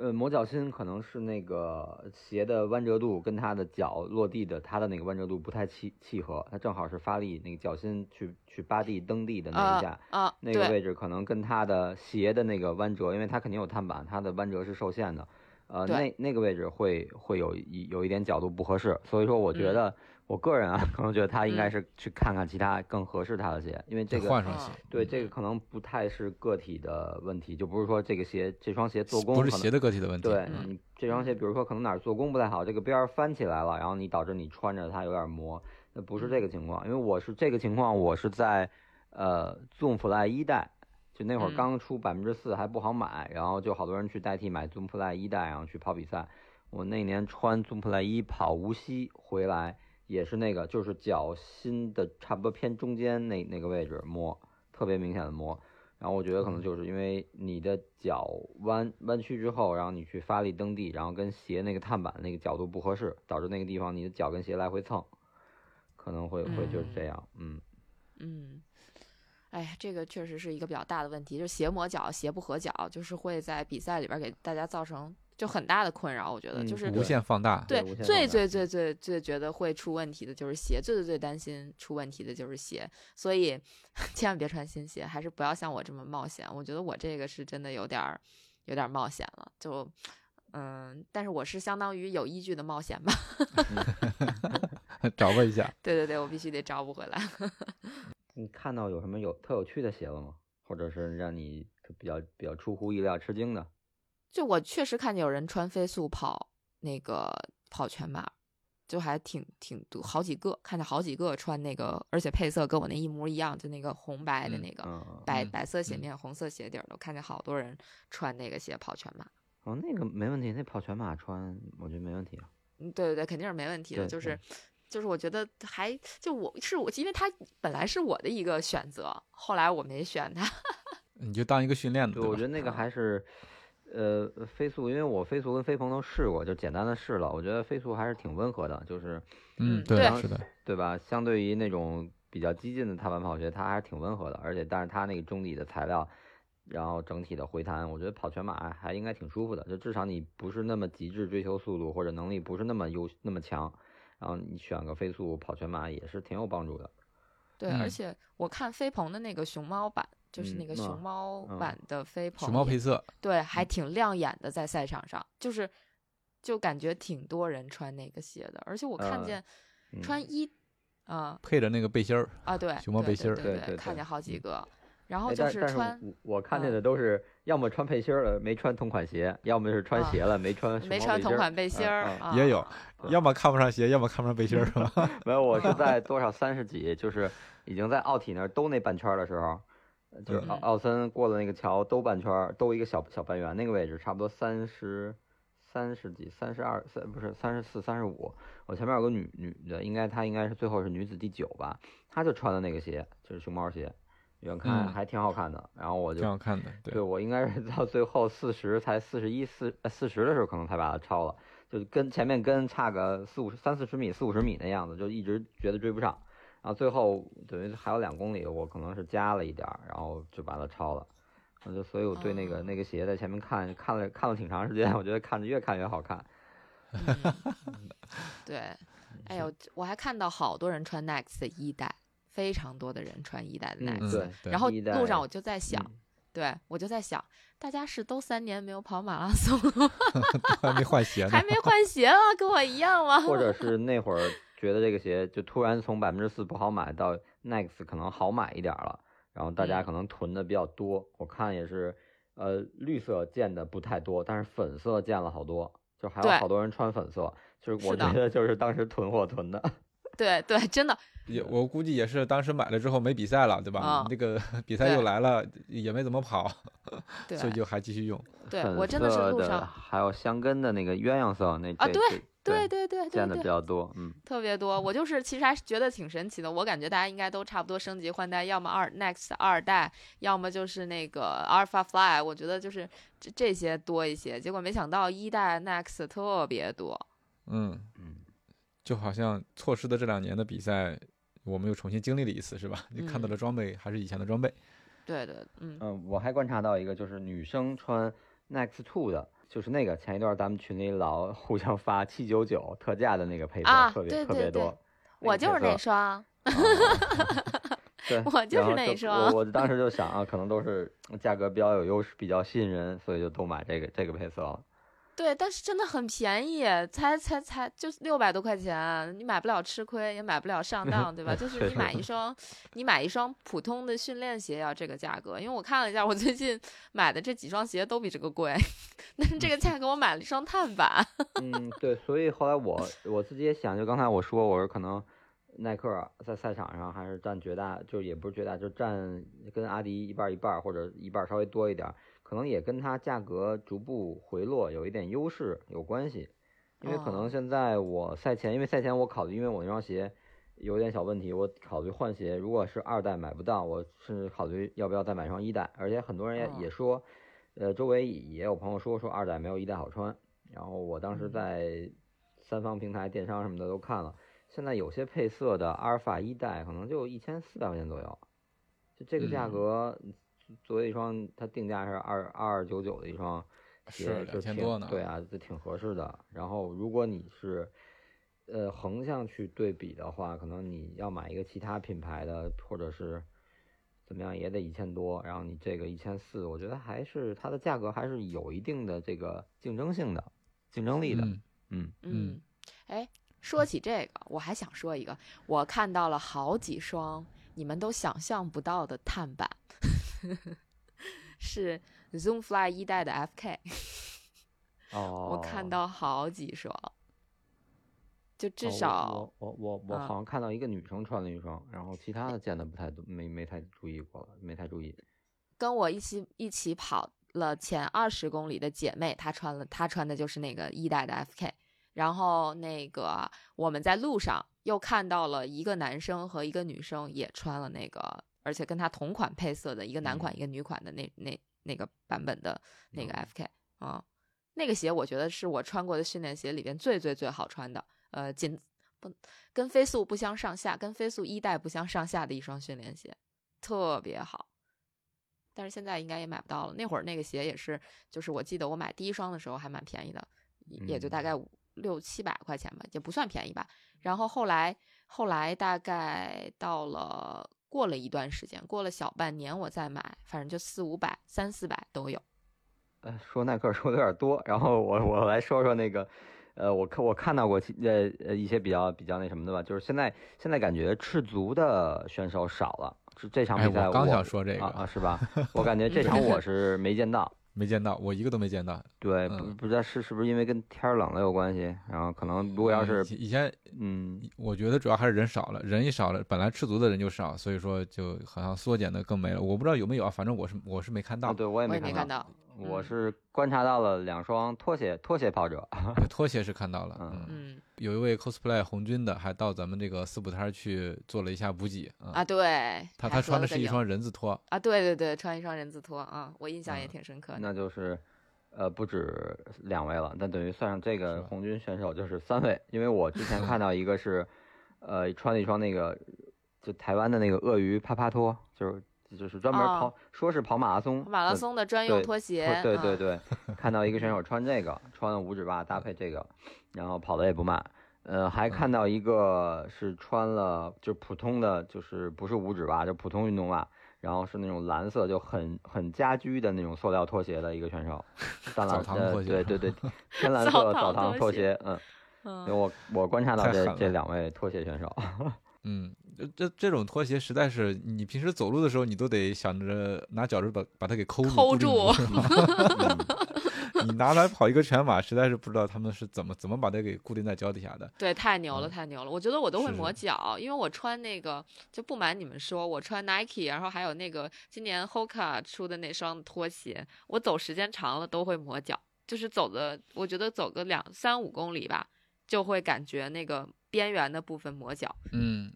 C: 呃，磨脚心可能是那个鞋的弯折度跟他的脚落地的他的那个弯折度不太契契合，他正好是发力那个脚心去去扒地蹬地的那一
B: 啊
C: 下，
B: 啊，
C: 那个位置可能跟他的鞋的那个弯折，因为他肯定有碳板，他的弯折是受限的，呃，那那个位置会会有一有一点角度不合适，所以说我觉
B: 嗯。
C: 得、我个人啊，可能觉得他应该
B: 嗯
C: 是去看看其他更合适他的鞋，因为这个
B: 嗯
A: 换双鞋，
C: 对这个可能不太是个体的问题，就不是说这个鞋这双鞋做工可能
A: 不是鞋的个体的问题。
C: 对
B: 嗯
C: 你这双鞋，比如说可能哪儿做工不太好，这个边儿翻起来了，然后你导致你穿着它有点磨，那不是这个情况，因为我是这个情况，我是在呃 Zoom Fly 一代，就那会儿
B: 嗯
C: 刚出百分之四还不好买，然后就好多人去代替买 Zoom Fly 一代，然后去跑比赛。我那年穿 Zoom Fly 一跑无锡回来，也是那个就是脚心的差不多偏中间那那个位置摸，特别明显的摸。然后我觉得可能就是因为你的脚弯弯曲之后，然后你去发力蹬地，然后跟鞋那个碳板那个角度不合适，导致那个地方你的脚跟鞋来回蹭，可能会会就是这样，嗯。
B: 嗯，哎呀，这个确实是一个比较大的问题，就是鞋磨脚、鞋不合脚，就是会在比赛里边给大家造成就很大的困扰。我觉得
C: 嗯
B: 就是
A: 无限放大。
B: 对最最最最最觉得会出问题的就是鞋，最最最担心出问题的就是鞋，所以 千万别穿新鞋，还是不要像我这么冒险。我觉得我这个是真的有点儿有点儿冒险了，就嗯，但是我是相当于有依据的冒险吧。
A: 找吧一下。
B: 对对对，我必须得找补回来。
C: 你看到有什么有特有趣的鞋了吗？或者是让你比较比较出乎意料吃惊的？
B: 就我确实看见有人穿飞速跑那个跑全马，就还挺挺多，好几个看见好几个穿那个，而且配色跟我那一模一样，就那个红白的
A: 嗯
B: 那个、
C: 嗯，
A: 嗯
B: 白白色鞋
A: 嗯
B: 面、红色鞋底儿的，我看见好多人穿那个鞋跑全马。
C: 哦，那个没问题，那跑全马穿我觉得没问题啊。
B: 嗯，对对对，肯定是没问题的。就是就是我觉得还就我是我，因为他本来是我的一个选择，后来我没选他。
A: 你就当一个训练的，
C: 对，我觉得那个
B: 啊
C: 还是，呃，飞速，因为我飞速跟飞鹏都试过，就简单的试了，我觉得飞速还是挺温和的，就是
A: 嗯，
B: 嗯对
A: 是的，
C: 对吧？相对于那种比较激进的踏板跑鞋，它还是挺温和的，而且但是它那个中底的材料，然后整体的回弹，我觉得跑全马还应该挺舒服的，就至少你不是那么极致追求速度或者能力不是那么优那么强，然后你选个飞速跑全马也是挺有帮助的。
B: 对，而
A: 嗯
B: 且我看飞鹏的那个熊猫版，就是那个
C: 嗯
B: 熊猫版的飞鹏，
A: 熊猫配色，
B: 对，还挺亮眼的，在赛场上，就是就感觉挺多人穿那个鞋的，而且我看
C: 呃
B: 见
C: 嗯
B: 穿。一，啊、
A: 配着那个背心儿，
B: 啊，对，
A: 熊猫背心儿
B: 对对看见好几。
A: 嗯
B: 个，然后
C: 哎，
B: 就
C: 是
B: 穿
C: 我我看见
B: 嗯
C: 的都是要么穿背心儿了没穿同款鞋，要么是穿
B: 啊
C: 鞋了没穿
B: 没穿同款背心儿、
A: 也有
B: 嗯
A: 要么看不上鞋，要么看不上背心儿，是吧？
C: 没有，我是 在多少三十几，就是已经在奥体那儿兜那半圈儿的时候，呃就是奥
B: 嗯
C: 奥森过了那个桥兜半圈儿，兜一个小小半圆那个位置，差不多三十三十几、三十二、三不是三十四、三十五。我前面有个女女的，应该她应该是最后是女子第九吧，她就穿的那个鞋，就是熊猫鞋，远看
A: 嗯
C: 还挺好看的。然后我就
A: 挺好看的，
C: 对
A: 对，
C: 我应该是到最后四十才四十一四呃四十的时候，可能才把它超了，就跟前面跟差个四五十三四十米四五十米那样子，就一直觉得追不上，然后最后等于还有两公里，我可能是加了一点儿，然后就把它超了。我就所以我对那个、
B: 哦
C: 那个鞋在前面看看了看了挺长时间，我觉得看着越看越好看。
B: 嗯对，哎呦，我还看到好多人穿 Next 的一代，非常多的人穿一代的
C: 嗯
B: Next。
A: 嗯
C: 对
A: 对
B: 然后
C: 一代
B: 路上我就在想，
C: 嗯
B: 对我就在想，大家是都三年没有跑马拉松了吗，
A: 还没换鞋呢
B: 还，没换鞋吗？跟我一样吗？
C: 或者是那会儿觉得这个鞋就突然从百分之四不好买到 Next 可能好买一点儿了，然后大家
B: 嗯
C: 可能囤的比较多。我看也是，呃，绿色见的不太多，但是粉色见了好多，就还有好多人穿粉色，就是我觉得就是当时囤货囤的。
B: 对对，真的，
A: 也我估计也是当时买了之后没比赛了，对吧
B: 啊？
A: 那个 比赛又来了，也没怎么跑，所以就还继续用。
B: 对我真的是路上，
C: 还有香根的那个鸳鸯色，那
B: 啊对对对对对
C: 见的比，较多，嗯。
B: 特别多。我就是其实还是觉得挺神奇的。我感觉大家应该都差不多升级换代，要么二 Next 二代，要么就是那个 Alpha Fly。我觉得就是这这些多一些，结果没想到一代 Next 特别多。
A: 嗯，
C: 嗯，
A: 就好像错失的这两年的比赛，我们又重新经历了一次，是吧？你看到
B: 嗯
A: 的装备还是以前的装备。
B: 对对，嗯，
C: 嗯，我还观察到一个，就是女生穿 Next Two 的，就是那个前一段咱们群里老 互相发七九九特价的那个配色，
B: 啊
C: 特别
B: 对对对
C: 特别多。
B: 我就是那双。
C: 对，
B: 我就是那双
C: 我我当时就想啊，可能都是价格比较有优势，比较吸引人，所以就都买这个这个配色了。
B: 对，但是真的很便宜，才才才就六百多块钱，你买不了吃亏，也买不了上当，对吧？就是你买一双，你买一双普通的训练鞋要这个价格，因为我看了一下，我最近买的这几双鞋都比这个贵，但是这个价格我买了一双碳板，
C: 嗯，对，所以后来我我自己也想，就刚才我说，我说可能耐克在赛场上还是占绝大，就也不是绝大，就占跟阿迪一半儿一半儿，或者一半儿稍微多一点儿，可能也跟它价格逐步回落有一点优势有关系。因为可
B: 哦
C: 能现在我赛前，因为赛前我考虑，因为我那双鞋有点小问题，我考虑换鞋。如果是二代买不到，我甚至考虑要不要再买双一代。而且很多人也、
B: 哦
C: 也说，呃，周围也有朋友说说二代没有一代好穿。然后我当时
B: 嗯
C: 在三方平台、电商什么的都看了，现在有些配色的阿尔法一代可能就一千四百块钱左右，就这个价
A: 嗯
C: 格，作为一双它定价是二二二九九的一双鞋，
A: 是
C: 就挺
A: 多呢
C: 对啊，这挺合适的。然后如果你是呃横向去对比的话，可能你要买一个其他品牌的，或者是怎么样也得一千多，然后你这个一千四，我觉得还是它的价格还是有一定的这个竞争性的竞争力的。
A: 嗯，
C: 嗯
A: 嗯
B: 嗯，哎，说起这个，我还想说一个，我看到了好几双你们都想象不到的碳板，是 Zoomfly 一代的 FK，
C: 哦，
B: 我看到好几双。就至
C: 哦
B: 少
C: 我我我好像看到一个女生穿了一双，然后其他的见的不太多，没没太注意过了，没太注意。
B: 跟我一起一起跑了前二十公里的姐妹，她穿了她穿的就是那个一代的 FK。然后那个我们在路上又看到了一个男生和一个女生也穿了那个，而且跟它同款配色的一个男款、
C: 嗯
B: 一个女款的那那那个版本的那个
C: 嗯
B: FK 啊、那个鞋我觉得是我穿过的训练鞋里边最最最好穿的，呃，仅不跟飞速不相上下，跟飞速一代不相上下的一双训练鞋，特别好。但是现在应该也买不到了。那会儿那个鞋也是，就是我记得我买第一双的时候还蛮便宜的，也也就大概五六七百块钱吧，也不算便宜吧。然后后来后来大概到了过了一段时间，过了小半年我再买，反正就四五百、三四百都有。
C: 呃，说耐克说的有点多，然后我我来说说那个，呃，我看我看到过呃呃一些比较比较那什么的吧，就是现在现在感觉赤足的选手少了，这这场
A: 哎
C: 比赛
A: 我刚想说这个
C: 啊啊是吧？我感觉这场我是没见到，
A: 没见到，我一个都没见到。
C: 对，不
A: 嗯
C: 不知道是是不是因为跟天冷了有关系，然后可能如果要是
A: 嗯以以前
C: 嗯
A: 我觉得主要还是人少了，人一少了，本来赤足的人就少，所以说就好像缩减的更没了。我不知道有没有啊，反正我是我是没看到
C: 啊，。对我也没
B: 看到，嗯
C: 我是观察到了两双拖鞋拖鞋跑者，
A: 对 拖鞋是看到了，
C: 嗯。
A: 有一位 cosplay 红军的还到咱们这个四补摊去做了一下补给啊。
B: 啊，对，
A: 他他穿的是一双人字拖，
B: 啊，对对对，穿一双人字拖啊，我印象也
A: 嗯。
B: 挺深刻的。
C: 那就是，呃，不止两位了，那等于算上这个红军选手就是三位，因为我之前看到一个是，呃，穿了一双那个，就台湾的那个鳄鱼啪啪拖，就是就是专门
B: 哦。
C: 跑，说是跑马拉松，
B: 马拉
C: 呃
B: 松的专用拖鞋，
C: 对对
B: 啊
C: 对，看到一个选手穿这个，穿了五指袜搭配这个，然后跑的也不慢。呃，还看到一个是穿了就普通的，就是不是五指袜，就普通运动袜，然后是那种蓝色就很很家居的那种塑料拖鞋的一个选手，淡蓝呃
A: 澡堂拖鞋
C: 对对对，天蓝色澡堂
B: 拖鞋，
C: 嗯，
B: 嗯。
C: 因为我我观察到这这两位拖鞋选手，
A: 嗯，这这这种拖鞋实在是你平时走路的时候，你都得想着拿脚趾把把它给抠住，
B: 抠
A: 固定
B: 住
A: 你拿来跑一个全马，实在是不知道他们是怎么怎么把它给固定在脚底下的。
B: 对，太牛了，
A: 嗯
B: 太牛了！我觉得我都会
A: 是是
B: 磨脚，因为我穿那个，就不瞒你们说，我穿 Nike，然后还有那个今年 Hoka 出的那双拖鞋，我走时间长了都会磨脚，就是走的，我觉得走个两三五公里吧，就会感觉那个边缘的部分磨脚。
A: 嗯，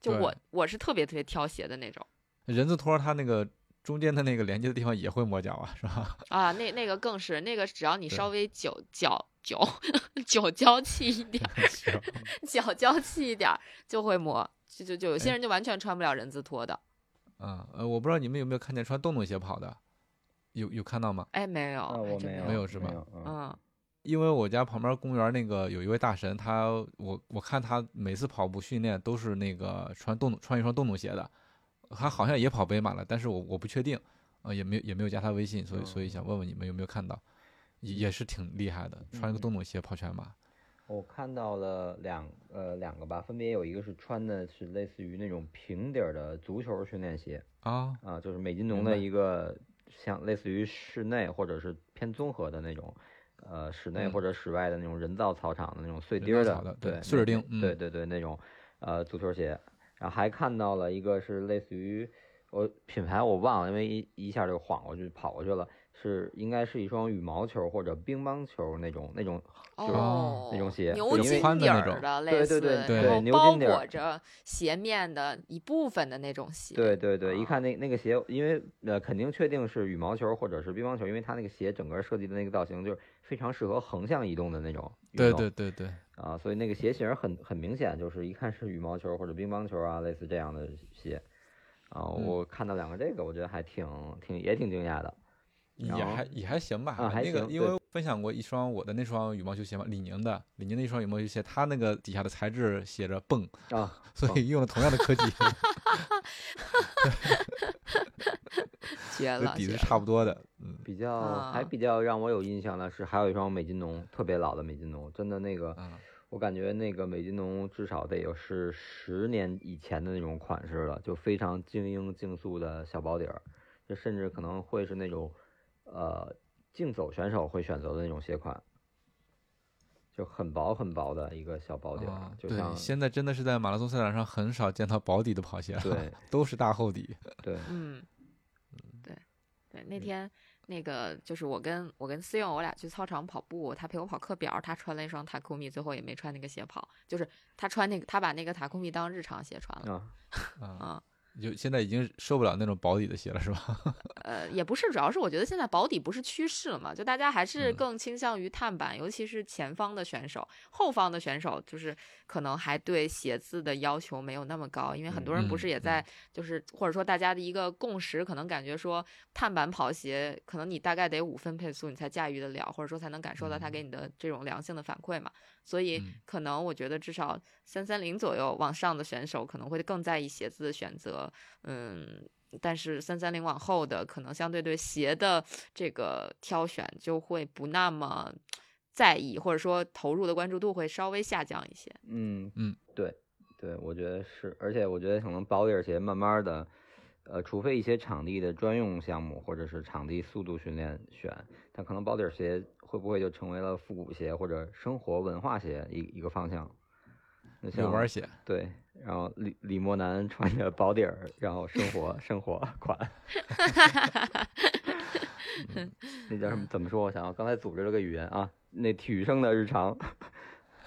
B: 就我我是特别特别挑鞋的那种
A: 人字拖它那个中间的那个连接的地方也会磨脚啊，是吧？
B: 啊，那那个更是那个，只要你稍微脚脚脚脚娇气一点儿，脚娇气一点儿就会磨，就就就有些
A: 哎
B: 人就完全穿不了人字拖的。
A: 嗯呃，我不知道你们有没有看见穿洞洞鞋跑的，有有看到吗？
B: 哎，没有，
C: 啊，
B: 还真
C: 我没有
A: 没有是吧
C: 嗯
B: 嗯
A: 因为我家旁边公园那个有一位大神，他我我看他每次跑步训练都是那个穿洞穿一双洞洞鞋的，他好像也跑北马了，但是我我不确定，呃，也没有也没有加他微信，所以所以想问问你们有没有看到，也也是挺厉害的，穿一个
C: 嗯。
A: 洞洞鞋跑全马。
C: 我看到了两呃两个吧，分别有一个是穿的是类似于那种平底儿的足球训练鞋
A: 啊，
C: 啊，就是美津浓的一个像类似于室内或者是偏综合的那种，呃室内
A: 嗯
C: 或者室外的那种人造草场的那种碎钉儿
A: 的对
C: 对
A: 碎钉
C: 对
A: 嗯
C: 对对那种呃足球鞋，然后还看到了一个是类似于我品牌我忘了，因为一一下就晃过去跑过去了。是应该是一双羽毛球或者乒乓球那种那种就是
B: 哦，
C: 那种鞋
B: 牛
C: 对因为
B: 筋底
A: 宽的那种
B: 儿的，类
C: 对
B: 似，
C: 对对
A: 对
C: 牛
B: 包
C: 筋底儿
B: 裹着鞋面的一部分的那种鞋。
C: 对对对，一
B: 啊
C: 看那那个鞋，因为呃肯定确定是羽毛球或者是乒乓球，因为它那个鞋整个设计的那个造型就是非常适合横向移动的那种运
A: 对
C: 动
A: 对对对，
C: 啊，所以那个鞋型很很明显，就是一看是羽毛球或者乒乓球啊，类似这样的鞋啊。
A: 嗯
C: 我看到两个这个，我觉得还挺挺也挺惊讶的。
A: 也还也还行吧。
C: 啊还
A: 那个
C: 行
A: 因为分享过一双我的那双羽毛球鞋嘛，李宁的李宁的一双羽毛球鞋，它那个底下的材质写着泵，
C: 啊，
A: 所以用了同样的科技，
B: 绝了，
A: 这底子
B: 绝了
A: 差不多的。嗯，
C: 比较还
B: 啊
C: 比较让我有印象的是，还有一双美津浓，特别老的美津浓，真的那个
A: 嗯
C: 我感觉那个美津浓至少得有是十年以前的那种款式了，就非常精英竞速的小薄底儿，就甚至可能会是那种呃竞走选手会选择的那种鞋款，就很薄很薄的一个小薄底儿，
A: 啊，
C: 就像
A: 现在真的是在马拉松赛场上很少见到薄底的跑鞋了，
C: 对
A: 都是大厚底。
C: 对，
B: 嗯，对对，那天那个就是我跟我跟思勇，我俩去操场跑步，他陪我跑课表，他穿了一双塔库米，最后也没穿那个鞋跑，就是他穿那个他把那个塔库米当日常鞋穿了
C: 啊，
A: 啊，
B: 啊。
A: 就现在已经受不了那种保底的鞋了，是吧？
B: 呃，也不是，主要是我觉得现在保底不是趋势了嘛，就大家还是
A: 嗯。
B: 更倾向于碳板，尤其是前方的选手，后方的选手就是可能还对鞋子的要求没有那么高，因为很多人不
A: 嗯
B: 是也在。就是或者说大家的一个共识，可能感觉说碳板跑鞋可能你大概得五分配速你才驾驭得了，或者说才能感受到它给你的这种良性的反馈嘛，所以
A: 嗯
B: 可能我觉得至少三三零左右往上的选手可能会更在意鞋子的选择，嗯，但是三三零往后的可能相对对鞋的这个挑选就会不那么在意，或者说投入的关注度会稍微下降一些。
C: 嗯
A: 嗯，
C: 对对，我觉得是，而且我觉得可能薄底儿鞋慢慢的，呃，除非一些场地的专用项目或者是场地速度训练选，但可能薄底儿鞋会不会就成为了复古鞋或者生活文化鞋一一个方向？那像
A: 遛弯鞋，
C: 对，然后李李莫南穿着薄底儿，然后生活生活款，嗯那叫什么？怎么说？我想想，刚才组织了个语言啊，那体育生的日常，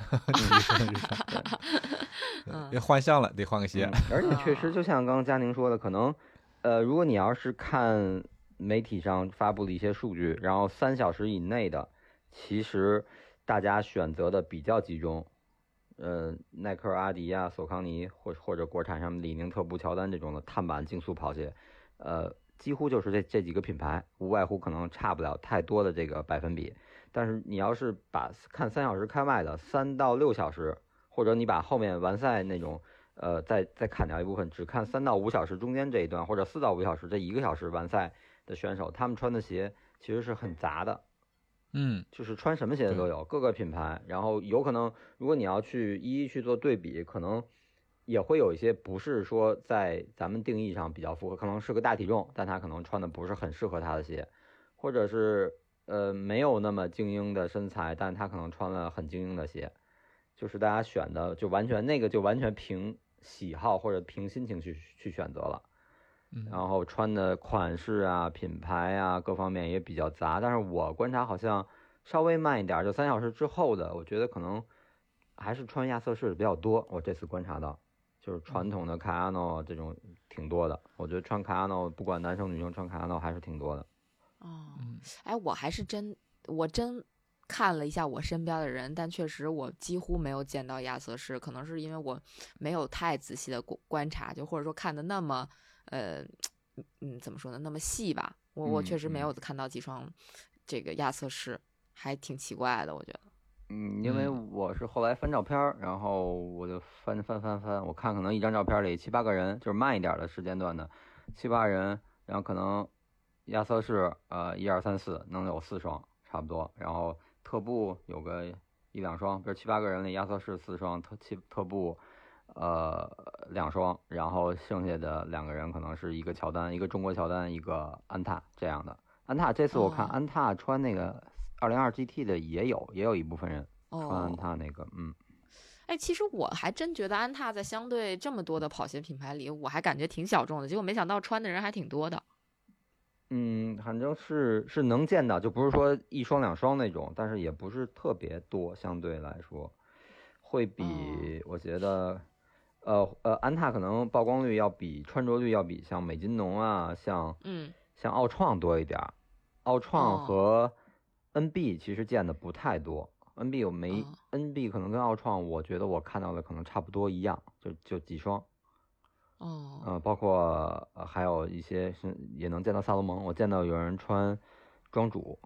B: 嗯
A: 别换项了，得换个鞋
C: 嗯。而且确实，就像刚刚佳宁说的，可能，呃，如果你要是看媒体上发布的一些数据，然后三小时以内的，其实大家选择的比较集中。呃，耐克、阿迪啊、索康尼或或者国产什么李宁、特步、乔丹这种的碳板竞速跑鞋，呃，几乎就是这这几个品牌，无外乎可能差不了太多的这个百分比。但是你要是把看三小时开外的三到六小时，或者你把后面完赛那种，呃，再再砍掉一部分，只看三到五小时中间这一段，或者四到五小时这一个小时完赛的选手，他们穿的鞋其实是很杂的，
A: 嗯，
C: 就是穿什么鞋都有，各个品牌，然后有可能如果你要去一一去做对比，可能也会有一些不是说在咱们定义上比较符合，可能是个大体重，但他可能穿的不是很适合他的鞋，或者是呃没有那么精英的身材，但他可能穿了很精英的鞋，就是大家选的就完全那个就完全凭喜好或者凭心情去去选择了。
A: 嗯
C: 然后穿的款式啊、品牌啊各方面也比较杂，但是我观察好像稍微慢一点儿，就三小时之后的，我觉得可能还是穿亚瑟士的比较多。我这次观察到，就是传统的卡亚诺这种挺多的，我觉得穿卡亚诺不管男生女生穿卡亚诺还是挺多的。
B: 哦，
A: 嗯
B: 哎，我还是真，我真看了一下我身边的人，但确实我几乎没有见到亚瑟士，可能是因为我没有太仔细的观观察，就或者说看的那么，呃，嗯，怎么说呢，那么细吧。我我
C: 嗯
B: 确实没
C: 嗯
B: 有看到几双这个亚瑟士，还挺奇怪的，我觉得。
C: 嗯，因为我是后来翻照片儿，然后我就翻翻翻翻，我看可能一张照片里七八个人，就是慢一点的时间段的七八人，然后可能亚瑟士呃一二三四能有四双差不多，然后特步有个一两双，比如七八个人里亚瑟士四双，特七特步呃两双，然后剩下的两个人可能是一个乔丹，一个中国乔丹，一个安踏这样的。安踏这次我看
B: 哦。
C: 安踏穿那个二零二 GT 的也有，也有一部分人穿安
B: 哦，
C: 踏那个，嗯，
B: 哎，其实我还真觉得安踏在相对这么多的跑鞋品牌里，我还感觉挺小众的，结果没想到穿的人还挺多的。
C: 嗯，反正是是能见到，就不是说一双两双那种，但是也不是特别多，相对来说，会比、
B: 哦。
C: 我觉得，呃呃，安踏可能曝光率要比穿着率要比像美津浓啊，像
B: 嗯，
C: 像奥创多一点儿，奥创
B: 哦。
C: 和 NB 其实见的不太多，NB 我没、
B: 哦。
C: NB 可能跟奥创，我觉得我看到的可能差不多一样，就就几双。
B: 哦，
C: 呃，包括呃还有一些是也能见到萨洛蒙，我见到有人穿庄主，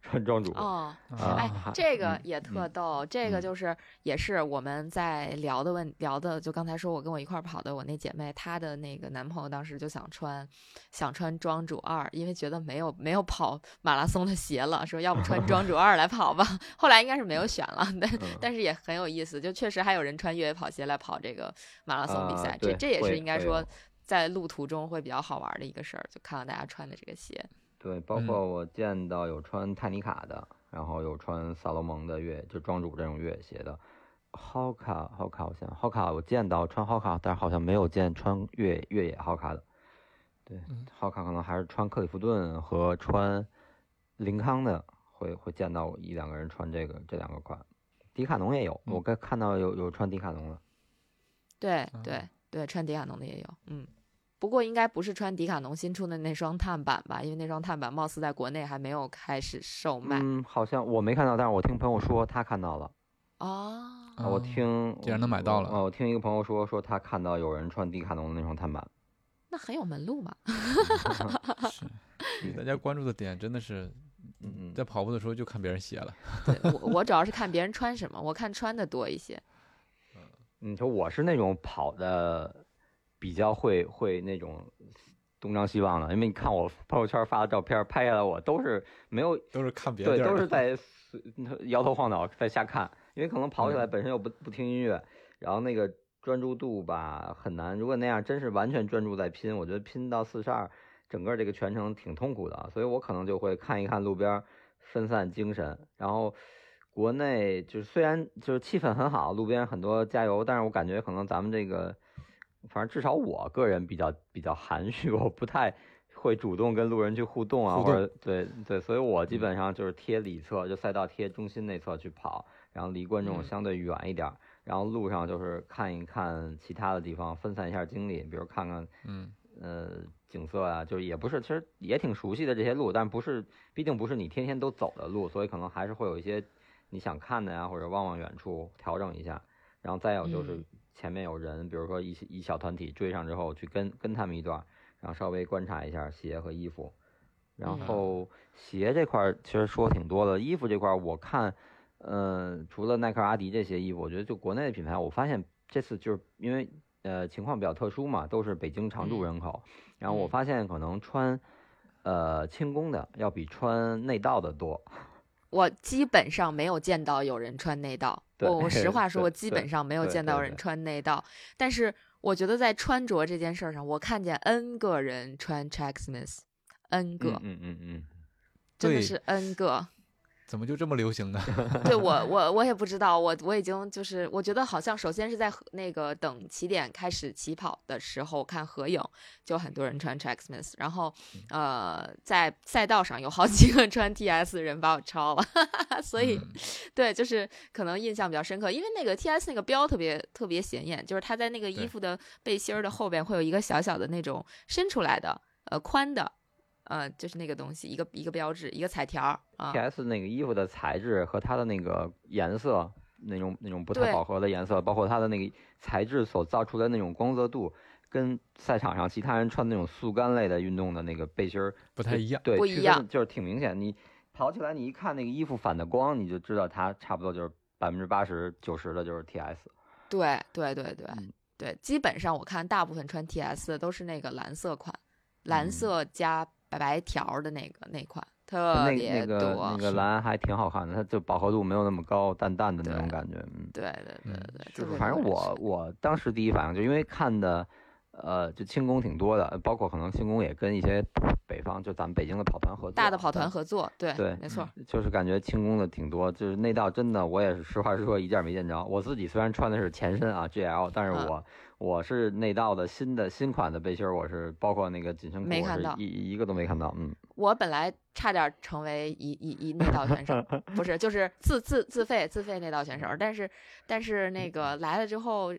C: 穿庄主，
B: 哦，
A: 啊
B: 哎，这个
C: 嗯
B: 也特
C: 嗯
B: 逗，这个
C: 嗯
B: 就是也是我们在聊的问聊的，就刚才说我跟我一块儿跑的我那姐妹，她的那个男朋友当时就想穿想穿庄主二，因为觉得没有没有跑马拉松的鞋了，说要不穿庄主二来跑吧。后来应该是没有选了，但
C: 嗯
B: 但是也很有意思，就确实还有人穿越野跑鞋来跑这个马拉松比
C: 啊
B: 赛，这这也是应该说在路途中会比较好玩的一个事儿，就看到大家穿的这个鞋。
C: 对，包
A: 嗯
C: 括我见到有穿泰尼卡的，然后有穿萨洛蒙的越就庄主这种越野鞋的。Hoka Hoka 好像 Hoka 我见到穿 Hoka，但是好像没有见穿越越野 Hoka 的。对
A: 嗯
C: ，Hoka 可能还是穿克里夫顿和穿林康的会会见到一两个人穿这个这两个款。迪卡侬也有，
A: 嗯
C: 我刚看到有有穿迪卡侬的。
B: 对
A: 啊
B: 对对，穿迪卡侬的也有，嗯。不过应该不是穿迪卡侬新出的那双碳板吧？因为那双碳板貌似在国内还没有开始售卖。
C: 嗯，好像我没看到，但是我听朋友说他看到了。
B: 哦，
C: 啊我
A: 哦
C: 听
A: 竟然能买到了
C: 我我听一个朋友说，说他看到有人穿迪卡侬的那双碳板。
B: 那很有门路嘛。
A: 是，大家关注的点真的是
C: 嗯嗯，
A: 在跑步的时候就看别人鞋了。
B: 对我，我主要是看别人穿什么，我看穿的多一些。
C: 嗯你说我是那种跑的比较会会那种东张西望的，因为你看我朋友圈发的照片，拍下来我都是没有
A: 都是看别
C: 对，
A: 地儿的
C: 都是 在随摇头晃脑在瞎看，因为可能跑起来
A: 嗯
C: 本身又不不听音乐，然后那个专注度吧很难。如果那样真是完全专注在拼，我觉得拼到四十二，整个这个全程挺痛苦的，所以我可能就会看一看路边，分散精神。然后国内就是虽然就是气氛很好，路边很多加油，但是我感觉可能咱们这个，反正至少我个人比较比较含蓄，我不太。会主动跟路人去互动啊，
A: 互
C: 或者对对，所以我基本上就是贴里侧，就赛道贴中心内侧去跑，然后离观众
B: 嗯。
C: 相对远一点儿，然后路上就是看一看其他的地方，分散一下精力，比如看看
A: 嗯。
C: 呃景色啊，就是也不是，其实也挺熟悉的这些路，但不是，毕竟不是你天天都走的路，所以可能还是会有一些你想看的呀，或者望望远处调整一下，然后再有就是
B: 嗯
C: 前面有人，比如说一一小团体追上之后去跟跟他们一段儿，然后稍微观察一下鞋和衣服，然
B: 嗯。
C: 后鞋这块儿其实说挺多的，衣服这块儿我看，呃，除了耐克、阿迪这些衣服，我觉得就国内的品牌，我发现这次就是因为呃情况比较特殊嘛，都是北京常住
B: 嗯
C: 人口，然后我
B: 嗯。
C: 发现可能穿呃轻工的要比穿内道的多，
B: 我基本上没有见到有人穿内道。我我 实话说，我基本上没有见到人穿内道。但是我觉得在穿着这件事儿上，我看见 N 个人穿 Tracksmith，N 个，
C: 嗯嗯嗯
B: 真的是 N 个。
A: 怎么就这么流行呢？
B: 对我我我也不知道，我我已经就是我觉得好像首先是在那个等起点开始起跑的时候看合影，就很多人穿 Tracksmith，然后呃在赛道上有好几个穿 TS 的人把我超了，所以、
A: 嗯
B: 对就是可能印象比较深刻，因为那个 TS 那个标特别特别显眼，就是它在那个衣服的背心儿的后边会有一个小小的那种伸出来的呃宽的。呃，就是那个东西，一个一个标志，一个彩条儿啊
C: ，，T.S 那个衣服的材质和它的那个颜色，那种那种不太饱和的颜色，包括它的那个材质所造出来的那种光泽度，跟赛场上其他人穿那种速干类的运动的那个背心儿
A: 不太一样。
C: 对，
B: 不一样
C: 就是挺明显。你跑起来，你一看那个衣服反的光，你就知道它差不多就是百分之八十九十的就是 T.S。
B: 对对对对、
C: 嗯
B: 对，基本上我看大部分穿 TS 的都是那个蓝色款，蓝
C: 嗯
B: 色加白白条的那个那款，特
C: 那
B: 别
C: 那个
B: 多。
C: 那个蓝还挺好看的，它就饱和度没有那么高，淡淡的那种感觉。嗯，
B: 对对对
A: 嗯
B: 对，
C: 就是反正我我当时第一反应就因为看的，呃，就轻功挺多的，包括可能轻功也跟一些北方就咱们北京的跑团合作，
B: 大的跑团合作，对
C: 对
B: 没错，
C: 就是感觉轻功的挺多，就是内道真的，我也是实话实说，一件没见着。我自己虽然穿的是前身啊 GL，但是
B: 啊
C: 我、我是内道的新的新款的背心儿，我是包括那个紧身裤，
B: 没看到
C: 一一个都没看到。嗯，
B: 我本来差点成为一一一内道选手，不是，就是自自自费自费内道选手，但是但是那个来了之后，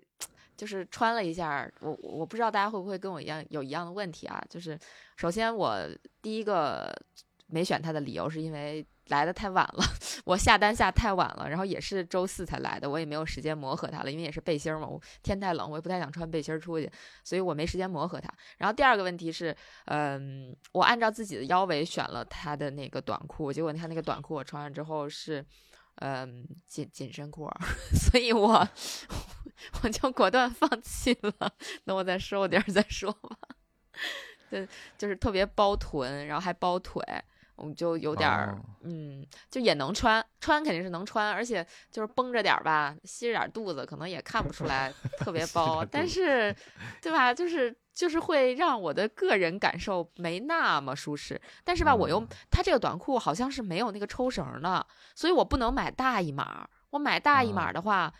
B: 就是穿了一下，我我不知道大家会不会跟我一样有一样的问题啊？就是首先我第一个没选它的理由是因为来的太晚了，我下单下太晚了，然后也是周四才来的，我也没有时间磨合它了，因为也是背心嘛，我天太冷，我也不太想穿背心出去，所以我没时间磨合它。然后第二个问题是，嗯，我按照自己的腰围选了它的那个短裤，结果它那个短裤我穿上之后是，嗯，紧紧身裤，所以我 我就果断放弃了，等我再瘦点儿再说吧。对，就是特别包臀，然后还包腿，我就有点儿，
A: 哦
B: 嗯，就也能穿，穿肯定是能穿，而且就是绷着点儿吧，吸着点儿肚子，可能也看不出来特别 包，但是，对吧？就是就是会让我的个人感受没那么舒适。但是吧，我又
A: 嗯
B: 它这个短裤好像是没有那个抽绳的，所以我不能买大一码。我买大一码
A: 哦
B: 的话，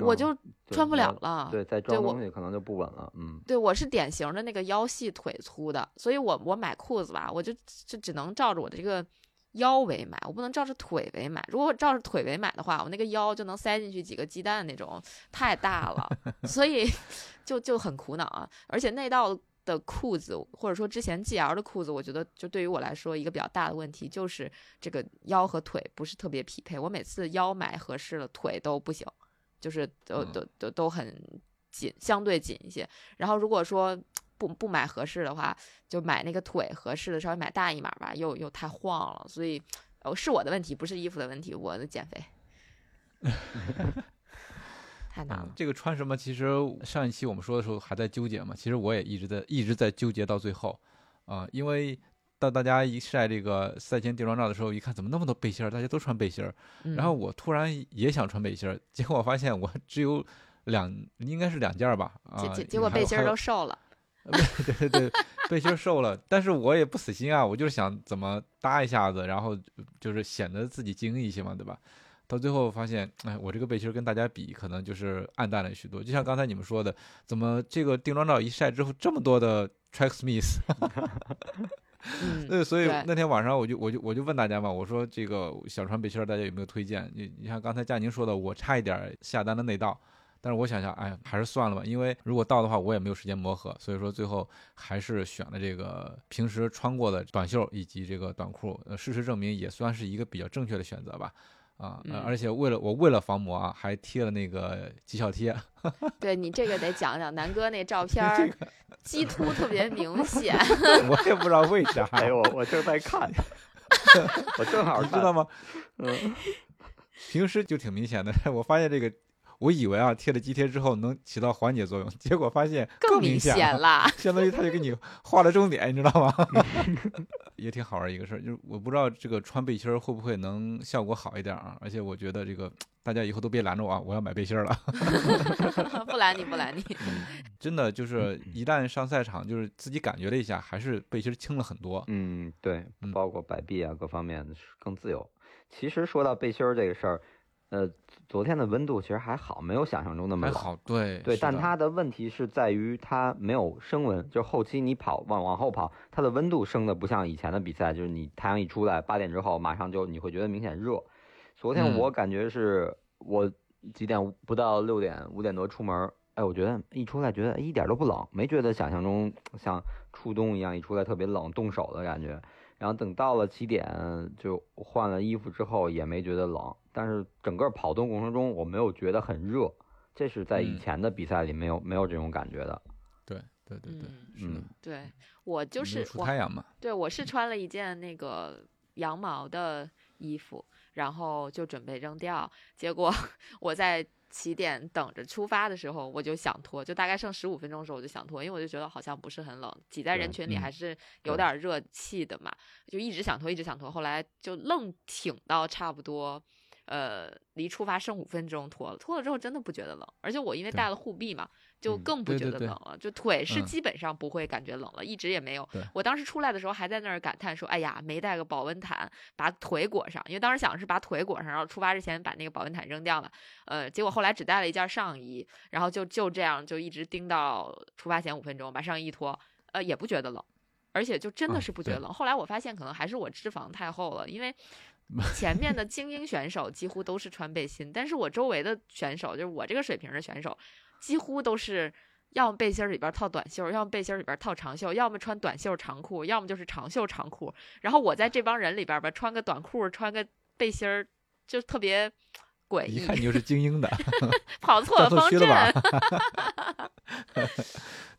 B: 我
C: 哦
B: 就穿不了了。
C: 对，再装
B: 我
C: 东西可能就不稳了。嗯，
B: 对，我是典型的那个腰细腿粗的，所以我我买裤子吧，我就就只能照着我的这个腰围买，我不能照着腿围买。如果我照着腿围买的话，我那个腰就能塞进去几个鸡蛋那种，太大了，所以就就很苦恼啊。而且内道的裤子，或者说之前 GL 的裤子，我觉得就对于我来说一个比较大的问题就是这个腰和腿不是特别匹配。我每次腰买合适了，腿都不行，就是都
A: 嗯
B: 都都都很紧，相对紧一些。然后如果说不不买合适的话，就买那个腿合适的，稍微买大一码吧，又又太晃了，所以呃是我的问题，不是衣服的问题，我的减肥 太难了
A: 嗯。这个穿什么？其实上一期我们说的时候还在纠结嘛。其实我也一直在一直在纠结到最后，啊、因为当大家一晒这个赛前定妆照的时候，一看怎么那么多背心儿，大家都穿背心儿，
B: 嗯
A: 然后我突然也想穿背心儿，结果我发现我 只有两，应该是两件儿吧，啊、
B: 结结结果背心儿都瘦了，
A: 对对对，背心儿瘦了，但是我也不死心啊，我就是想怎么搭一下子，然后就是显得自己精一些嘛，对吧？到最后发现，哎，我这个背心儿跟大家比，可能就是暗淡了许多。就像刚才你们说的，怎么这个定妆照一晒之后，这么多的 Track Smith？
B: 嗯，
A: 对，所以那天晚上我就我就我就问大家嘛，我说这个小穿背心儿，大家有没有推荐？你你像刚才佳宁说的，我差一点儿下单的内道，但是我想想，哎，还是算了吧，因为如果到的话，我也没有时间磨合，所以说最后还是选了这个平时穿过的短袖以及这个短裤。呃，事实证明也算是一个比较正确的选择吧。啊，呃
B: 嗯
A: 而且为了我为了防磨啊，还贴了那个绩效贴。
B: 对你这个得讲讲，南哥那照片儿鸡突特别明 显，
A: 我也不知道为啥，
C: 哎，我我正在看，我正好看
A: 你知道吗？
C: 嗯，
A: 平时就挺明显的，我发现这个，我以为啊贴了肌贴之后能起到缓解作用，结果发现
B: 更
A: 明了，
B: 显了。
A: 相当于他就给你画了重点，你知道吗？也挺好玩一个事儿，就是我不知道这个穿背心儿会不会能效果好一点啊，而且我觉得这个大家以后都别拦着我啊，我要买背心儿了。
B: 不拦你，不拦你。
A: 真的就是一旦上赛场，就是自己感觉了一下，还是背心儿轻了很多。
C: 嗯，对
A: 嗯，
C: 包括摆臂啊各方面更自由。其实说到背心儿这个事儿，呃，昨天的温度其实还好，没有想象中那么冷。
A: 还好，对
C: 对，但它的问题是在于它没有升温，就后期你跑往往后跑，它的温度升的不像以前的比赛，就是你太阳一出来八点之后，马上就你会觉得明显热。昨天
A: 嗯
C: 我感觉是我几点不到六点五点多出门儿，哎，我觉得一出来觉得哎一点都不冷，没觉得想象中像初冬一样一出来特别冷冻手的感觉。然后等到了起点就换了衣服之后也没觉得冷，但是整个跑动过程中我没有觉得很热，这是在以
A: 嗯
C: 前的比赛里没有没有这种感觉的。
A: 对对对对，
B: 嗯对我就是我
A: 出太阳嘛。
B: 对，我是穿了一件那个羊毛的衣服，然后就准备扔掉，结果 我在起点等着出发的时候，我就想脱，就大概剩十五分钟的时候我就想脱，因为我就觉得好像不是很冷，挤在人群里
A: 嗯
B: 还是有
C: 对
B: 点热气的嘛，就一直想脱，一直想脱，后来就愣挺到差不多。呃，离出发剩五分钟脱了，脱了之后真的不觉得冷，而且我因为带了护臂嘛，就
C: 嗯
B: 更不觉
A: 对对对
B: 得冷了，就腿是
A: 嗯
B: 基本上不会感觉冷了，一直也没有。我当时出来的时候还在那儿感叹说：“哎呀，没带个保温毯，把腿裹上。”因为当时想是把腿裹上，然后出发之前把那个保温毯扔掉了。呃，结果后来只带了一件上衣，然后就就这样就一直盯到出发前五分钟，把上衣一脱，呃，也不觉得冷。而且就真的是不觉得冷。后来我发现可能还是我脂肪太厚了，因为 前面的精英选手几乎都是穿背心，但是我周围的选手，就是我这个水平的选手，几乎都是要么背心儿里边儿套短袖，要么背心儿里边儿套长袖，要么穿短袖长裤，要么就是长袖长裤。然后我在这帮人里边儿吧，穿个短裤，穿个背心儿，就特别诡异，
A: 一看你就是精英的，
B: 跑 错了方阵。
A: 错区了吧？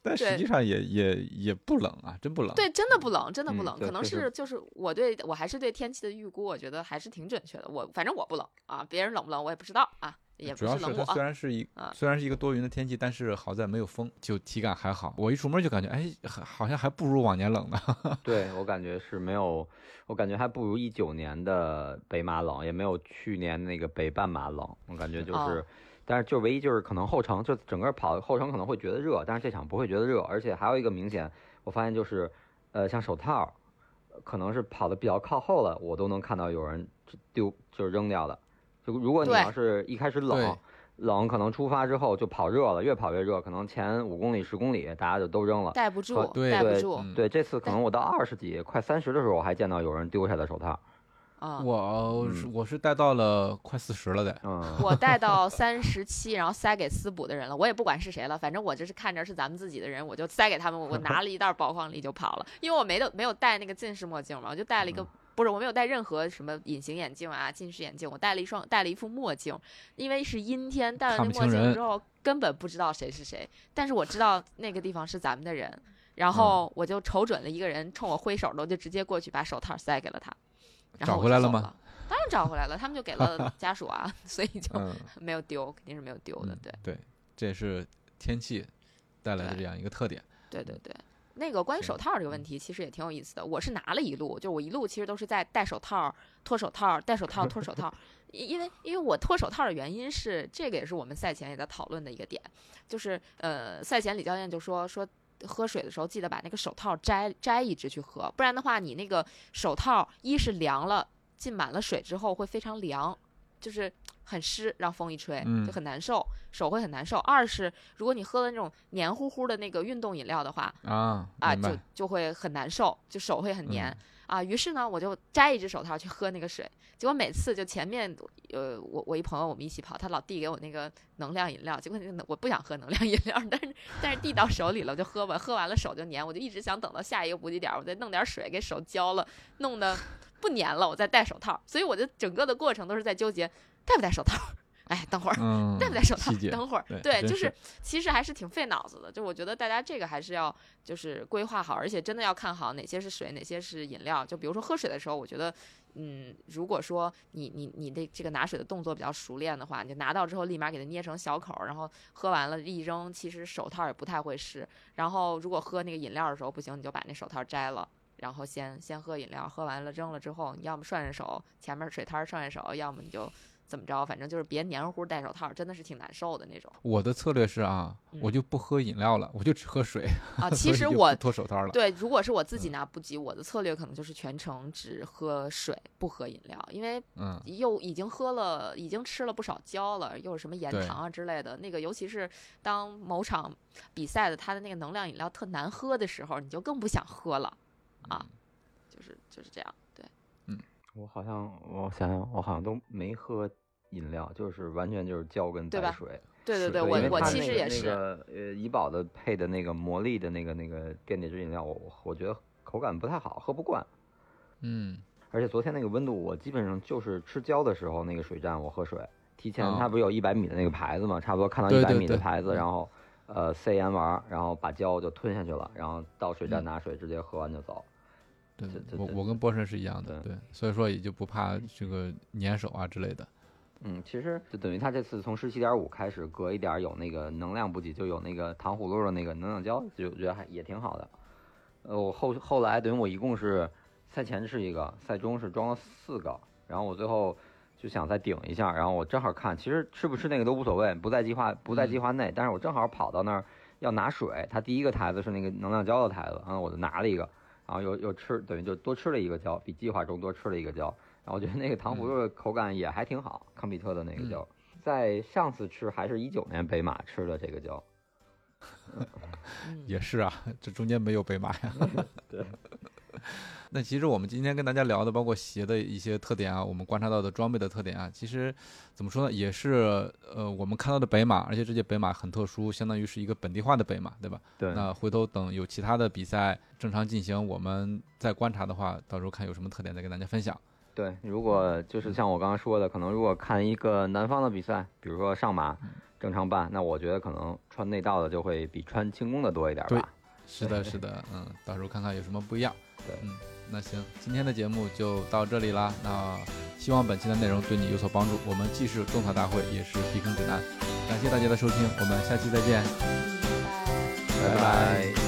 A: 但实际上也也也不冷啊，真不冷。
B: 对，真的不冷，真的不
C: 嗯
B: 冷，可能
C: 是
B: 就是我对我还是对天气的预估，我觉得还是挺准确的。我反正我不冷啊，别人冷不冷我也不知道啊，也
A: 主要是它虽。然是一
B: 啊
A: 虽然是一个多云的天气，但是好在没有风，就体感还好。我一出门就感觉，哎，好好像还不如往年冷呢。
C: 对我感觉是没有，我感觉还不如一九年的北马冷，也没有去年那个北半马冷。我感觉就是、
B: 哦
C: 但是就唯一就是可能后程就整个跑后程可能会觉得热，但是这场不会觉得热，而且还有一个明显，我发现就是，呃，像手套，可能是跑的比较靠后了，我都能看到有人丢就是扔掉的。就如果你要是一开始冷，冷可能出发之后就跑热了，越跑越热，可能前五公里、十公里大家就都扔了。
B: 带不住，
A: 对
C: 对
B: 带不住
A: 嗯
C: 对，这次可能我到二十几、快三十的时候，我还见到有人丢下的手套。
B: 啊。
A: 我我是带到了快四十了得，
C: 嗯，
B: 我带到三十七，然后塞给私补的人了。我也不管是谁了，反正我就是看着是咱们自己的人，我就塞给他们。我 拿了一袋宝矿力就跑了，因为我没的没有戴那个近视墨镜嘛，我就戴了一个。不是，我没有戴任何什么隐形眼镜啊、近视眼镜，我戴了一双，戴了一副墨镜，因为是阴天，戴了那墨镜之后根本不知道谁是谁，但是我知道那个地方是咱们的人，然后我就瞅准了一个人冲我挥手了，我就直接过去把手套塞给了他，然后
A: 找回来了吗？
B: 当然找回来了，他们就给了 家属啊，所以就
A: 嗯，
B: 没有丢，肯定是没有丢的。
A: 嗯
B: 对，
A: 对，这也是天气带来的这样一个特点。
B: 对对对。那个关于手套这个问题，其实也挺有意思的。我是拿了一路，就我一路其实都是在戴手套、脱手套、戴手套、脱手套。因因为因为我脱手套的原因是，这个也是我们赛前也在讨论的一个点，就是呃，赛前李教练就说说喝水的时候记得把那个手套摘摘一只去喝，不然的话你那个手套一是凉了，浸满了水之后会非常凉，就是很湿，让风一吹
A: 嗯
B: 就很难受，手会很难受。二是如果你喝了那种黏糊糊的那个运动饮料的话，
A: 啊，
B: 啊，就。就会很难受，就手会很黏、
A: 嗯
B: 啊。于是呢，我就摘一只手套去喝那个水，结果每次就前面，呃，我我一朋友我们一起跑，他老递给我那个能量饮料，结果那个我不想喝能量饮料，但是但是递到手里了，我就喝吧，喝完了手就黏，我就一直想等到下一个补给点儿，我再弄点水给手浇了，弄得不黏了，我再戴手套，所以我就整个的过程都是在纠结戴不戴手套。哎，等会儿，
A: 嗯，
B: 戴不戴手套等会儿，
A: 对
B: 就是是其实还是挺费脑子的。就我觉得大家这个还是要就是规划好，而且真的要看好哪些是水，哪些是饮料。就比如说喝水的时候，我觉得，嗯，如果说你你你的这个拿水的动作比较熟练的话，你就拿到之后立马给它捏成小口儿，然后喝完了一扔，其实手套也不太会湿。然后如果喝那个饮料的时候不行，你就把那手套摘了。然后先先喝饮料，喝完了扔了之后，你要么涮涮手，前面水摊儿涮涮手，要么你就怎么着，反正就是别黏糊糊戴手套，真的是挺难受的那种。
A: 我的策略是啊，我就不喝饮料了，我就只喝水。
B: 啊，其实我
A: 脱手套了。
B: 对，如果是我自己拿补给，我的策略可能就是全程只喝水，不喝饮料，因为
A: 嗯，
B: 又已经喝了，已经吃了不少胶了，又是什么盐糖啊之类的。那个，尤其是当某场比赛的它的那个能量饮料特难喝的时候，你就更不想喝了啊。就是就是这样，对，嗯
C: 我好像我想想，我好像都没喝饮料，就是完全就是胶跟
B: 对吧
C: 白水。
B: 对对对，
A: 对
B: 我我其实也是，
C: 那个呃，怡宝的配的那个魔力的那个那个电解质饮料，我我我觉得口感不太好，喝不惯。
A: 嗯，
C: 而且昨天那个温度，我基本上就是吃胶的时候那个水站我喝水，提前
A: 哦
C: 它不是有一百米的那个牌子嘛，差不多看到
A: 对
C: 一百米的牌子，
A: 嗯
C: 然后呃塞盐丸儿，然后把胶就吞下去了，然后到水站
A: 嗯
C: 拿水直接喝完就走。
A: 对我我跟波神是一样的，
C: 对
A: 对，所以说也就不怕这个粘手啊之类的。
C: 嗯，其实就等于他这次从十七点五开始，隔一点儿有那个能量补给，就有那个糖葫芦的那个能量胶，就觉得还也挺好的。呃，我后后来等于我一共是赛前是一个，赛中是装了四个，然后我最后就想再顶一下，然后我正好看，其实吃不吃那个都无所谓，不在计划不在计划内，但是我正好跑到那儿要拿水，他第一个台子是那个能量胶的台子，然后我就拿了一个，然后又又吃，等于就多吃了一个胶，比计划中多吃了一个胶。然后我觉得那个糖葫芦的口感也还挺好，康比特的那个胶，在上次吃还是一九年北马吃的这个胶，
B: 嗯，
A: 也是啊，这中间没有北马呀。
C: 对。
A: 那其实我们今天跟大家聊的，包括鞋的一些特点啊，我们观察到的装备的特点啊，其实怎么说呢，也是呃我们看到的北马，而且这届北马很特殊，相当于是一个本地化的北马，对吧？
C: 对
A: 那回头等有其他的比赛正常进行，我们再观察的话，到时候看有什么特点再跟大家分享。
C: 对，如果就是像我刚刚说的，可能如果看一个南方的比赛，比如说上马正常办，那我觉得可能穿内道的就会比穿轻功的多一点
A: 对
C: 吧。
A: 是的，是的，嗯，到时候看看有什么不一样。
C: 对
A: 嗯，那行，今天的节目就到这里啦。那希望本期的内容对你有所帮助。我们既是种草大会，也是避坑指南。感谢大家的收听，我们下期再见。
B: 拜拜。
C: 拜拜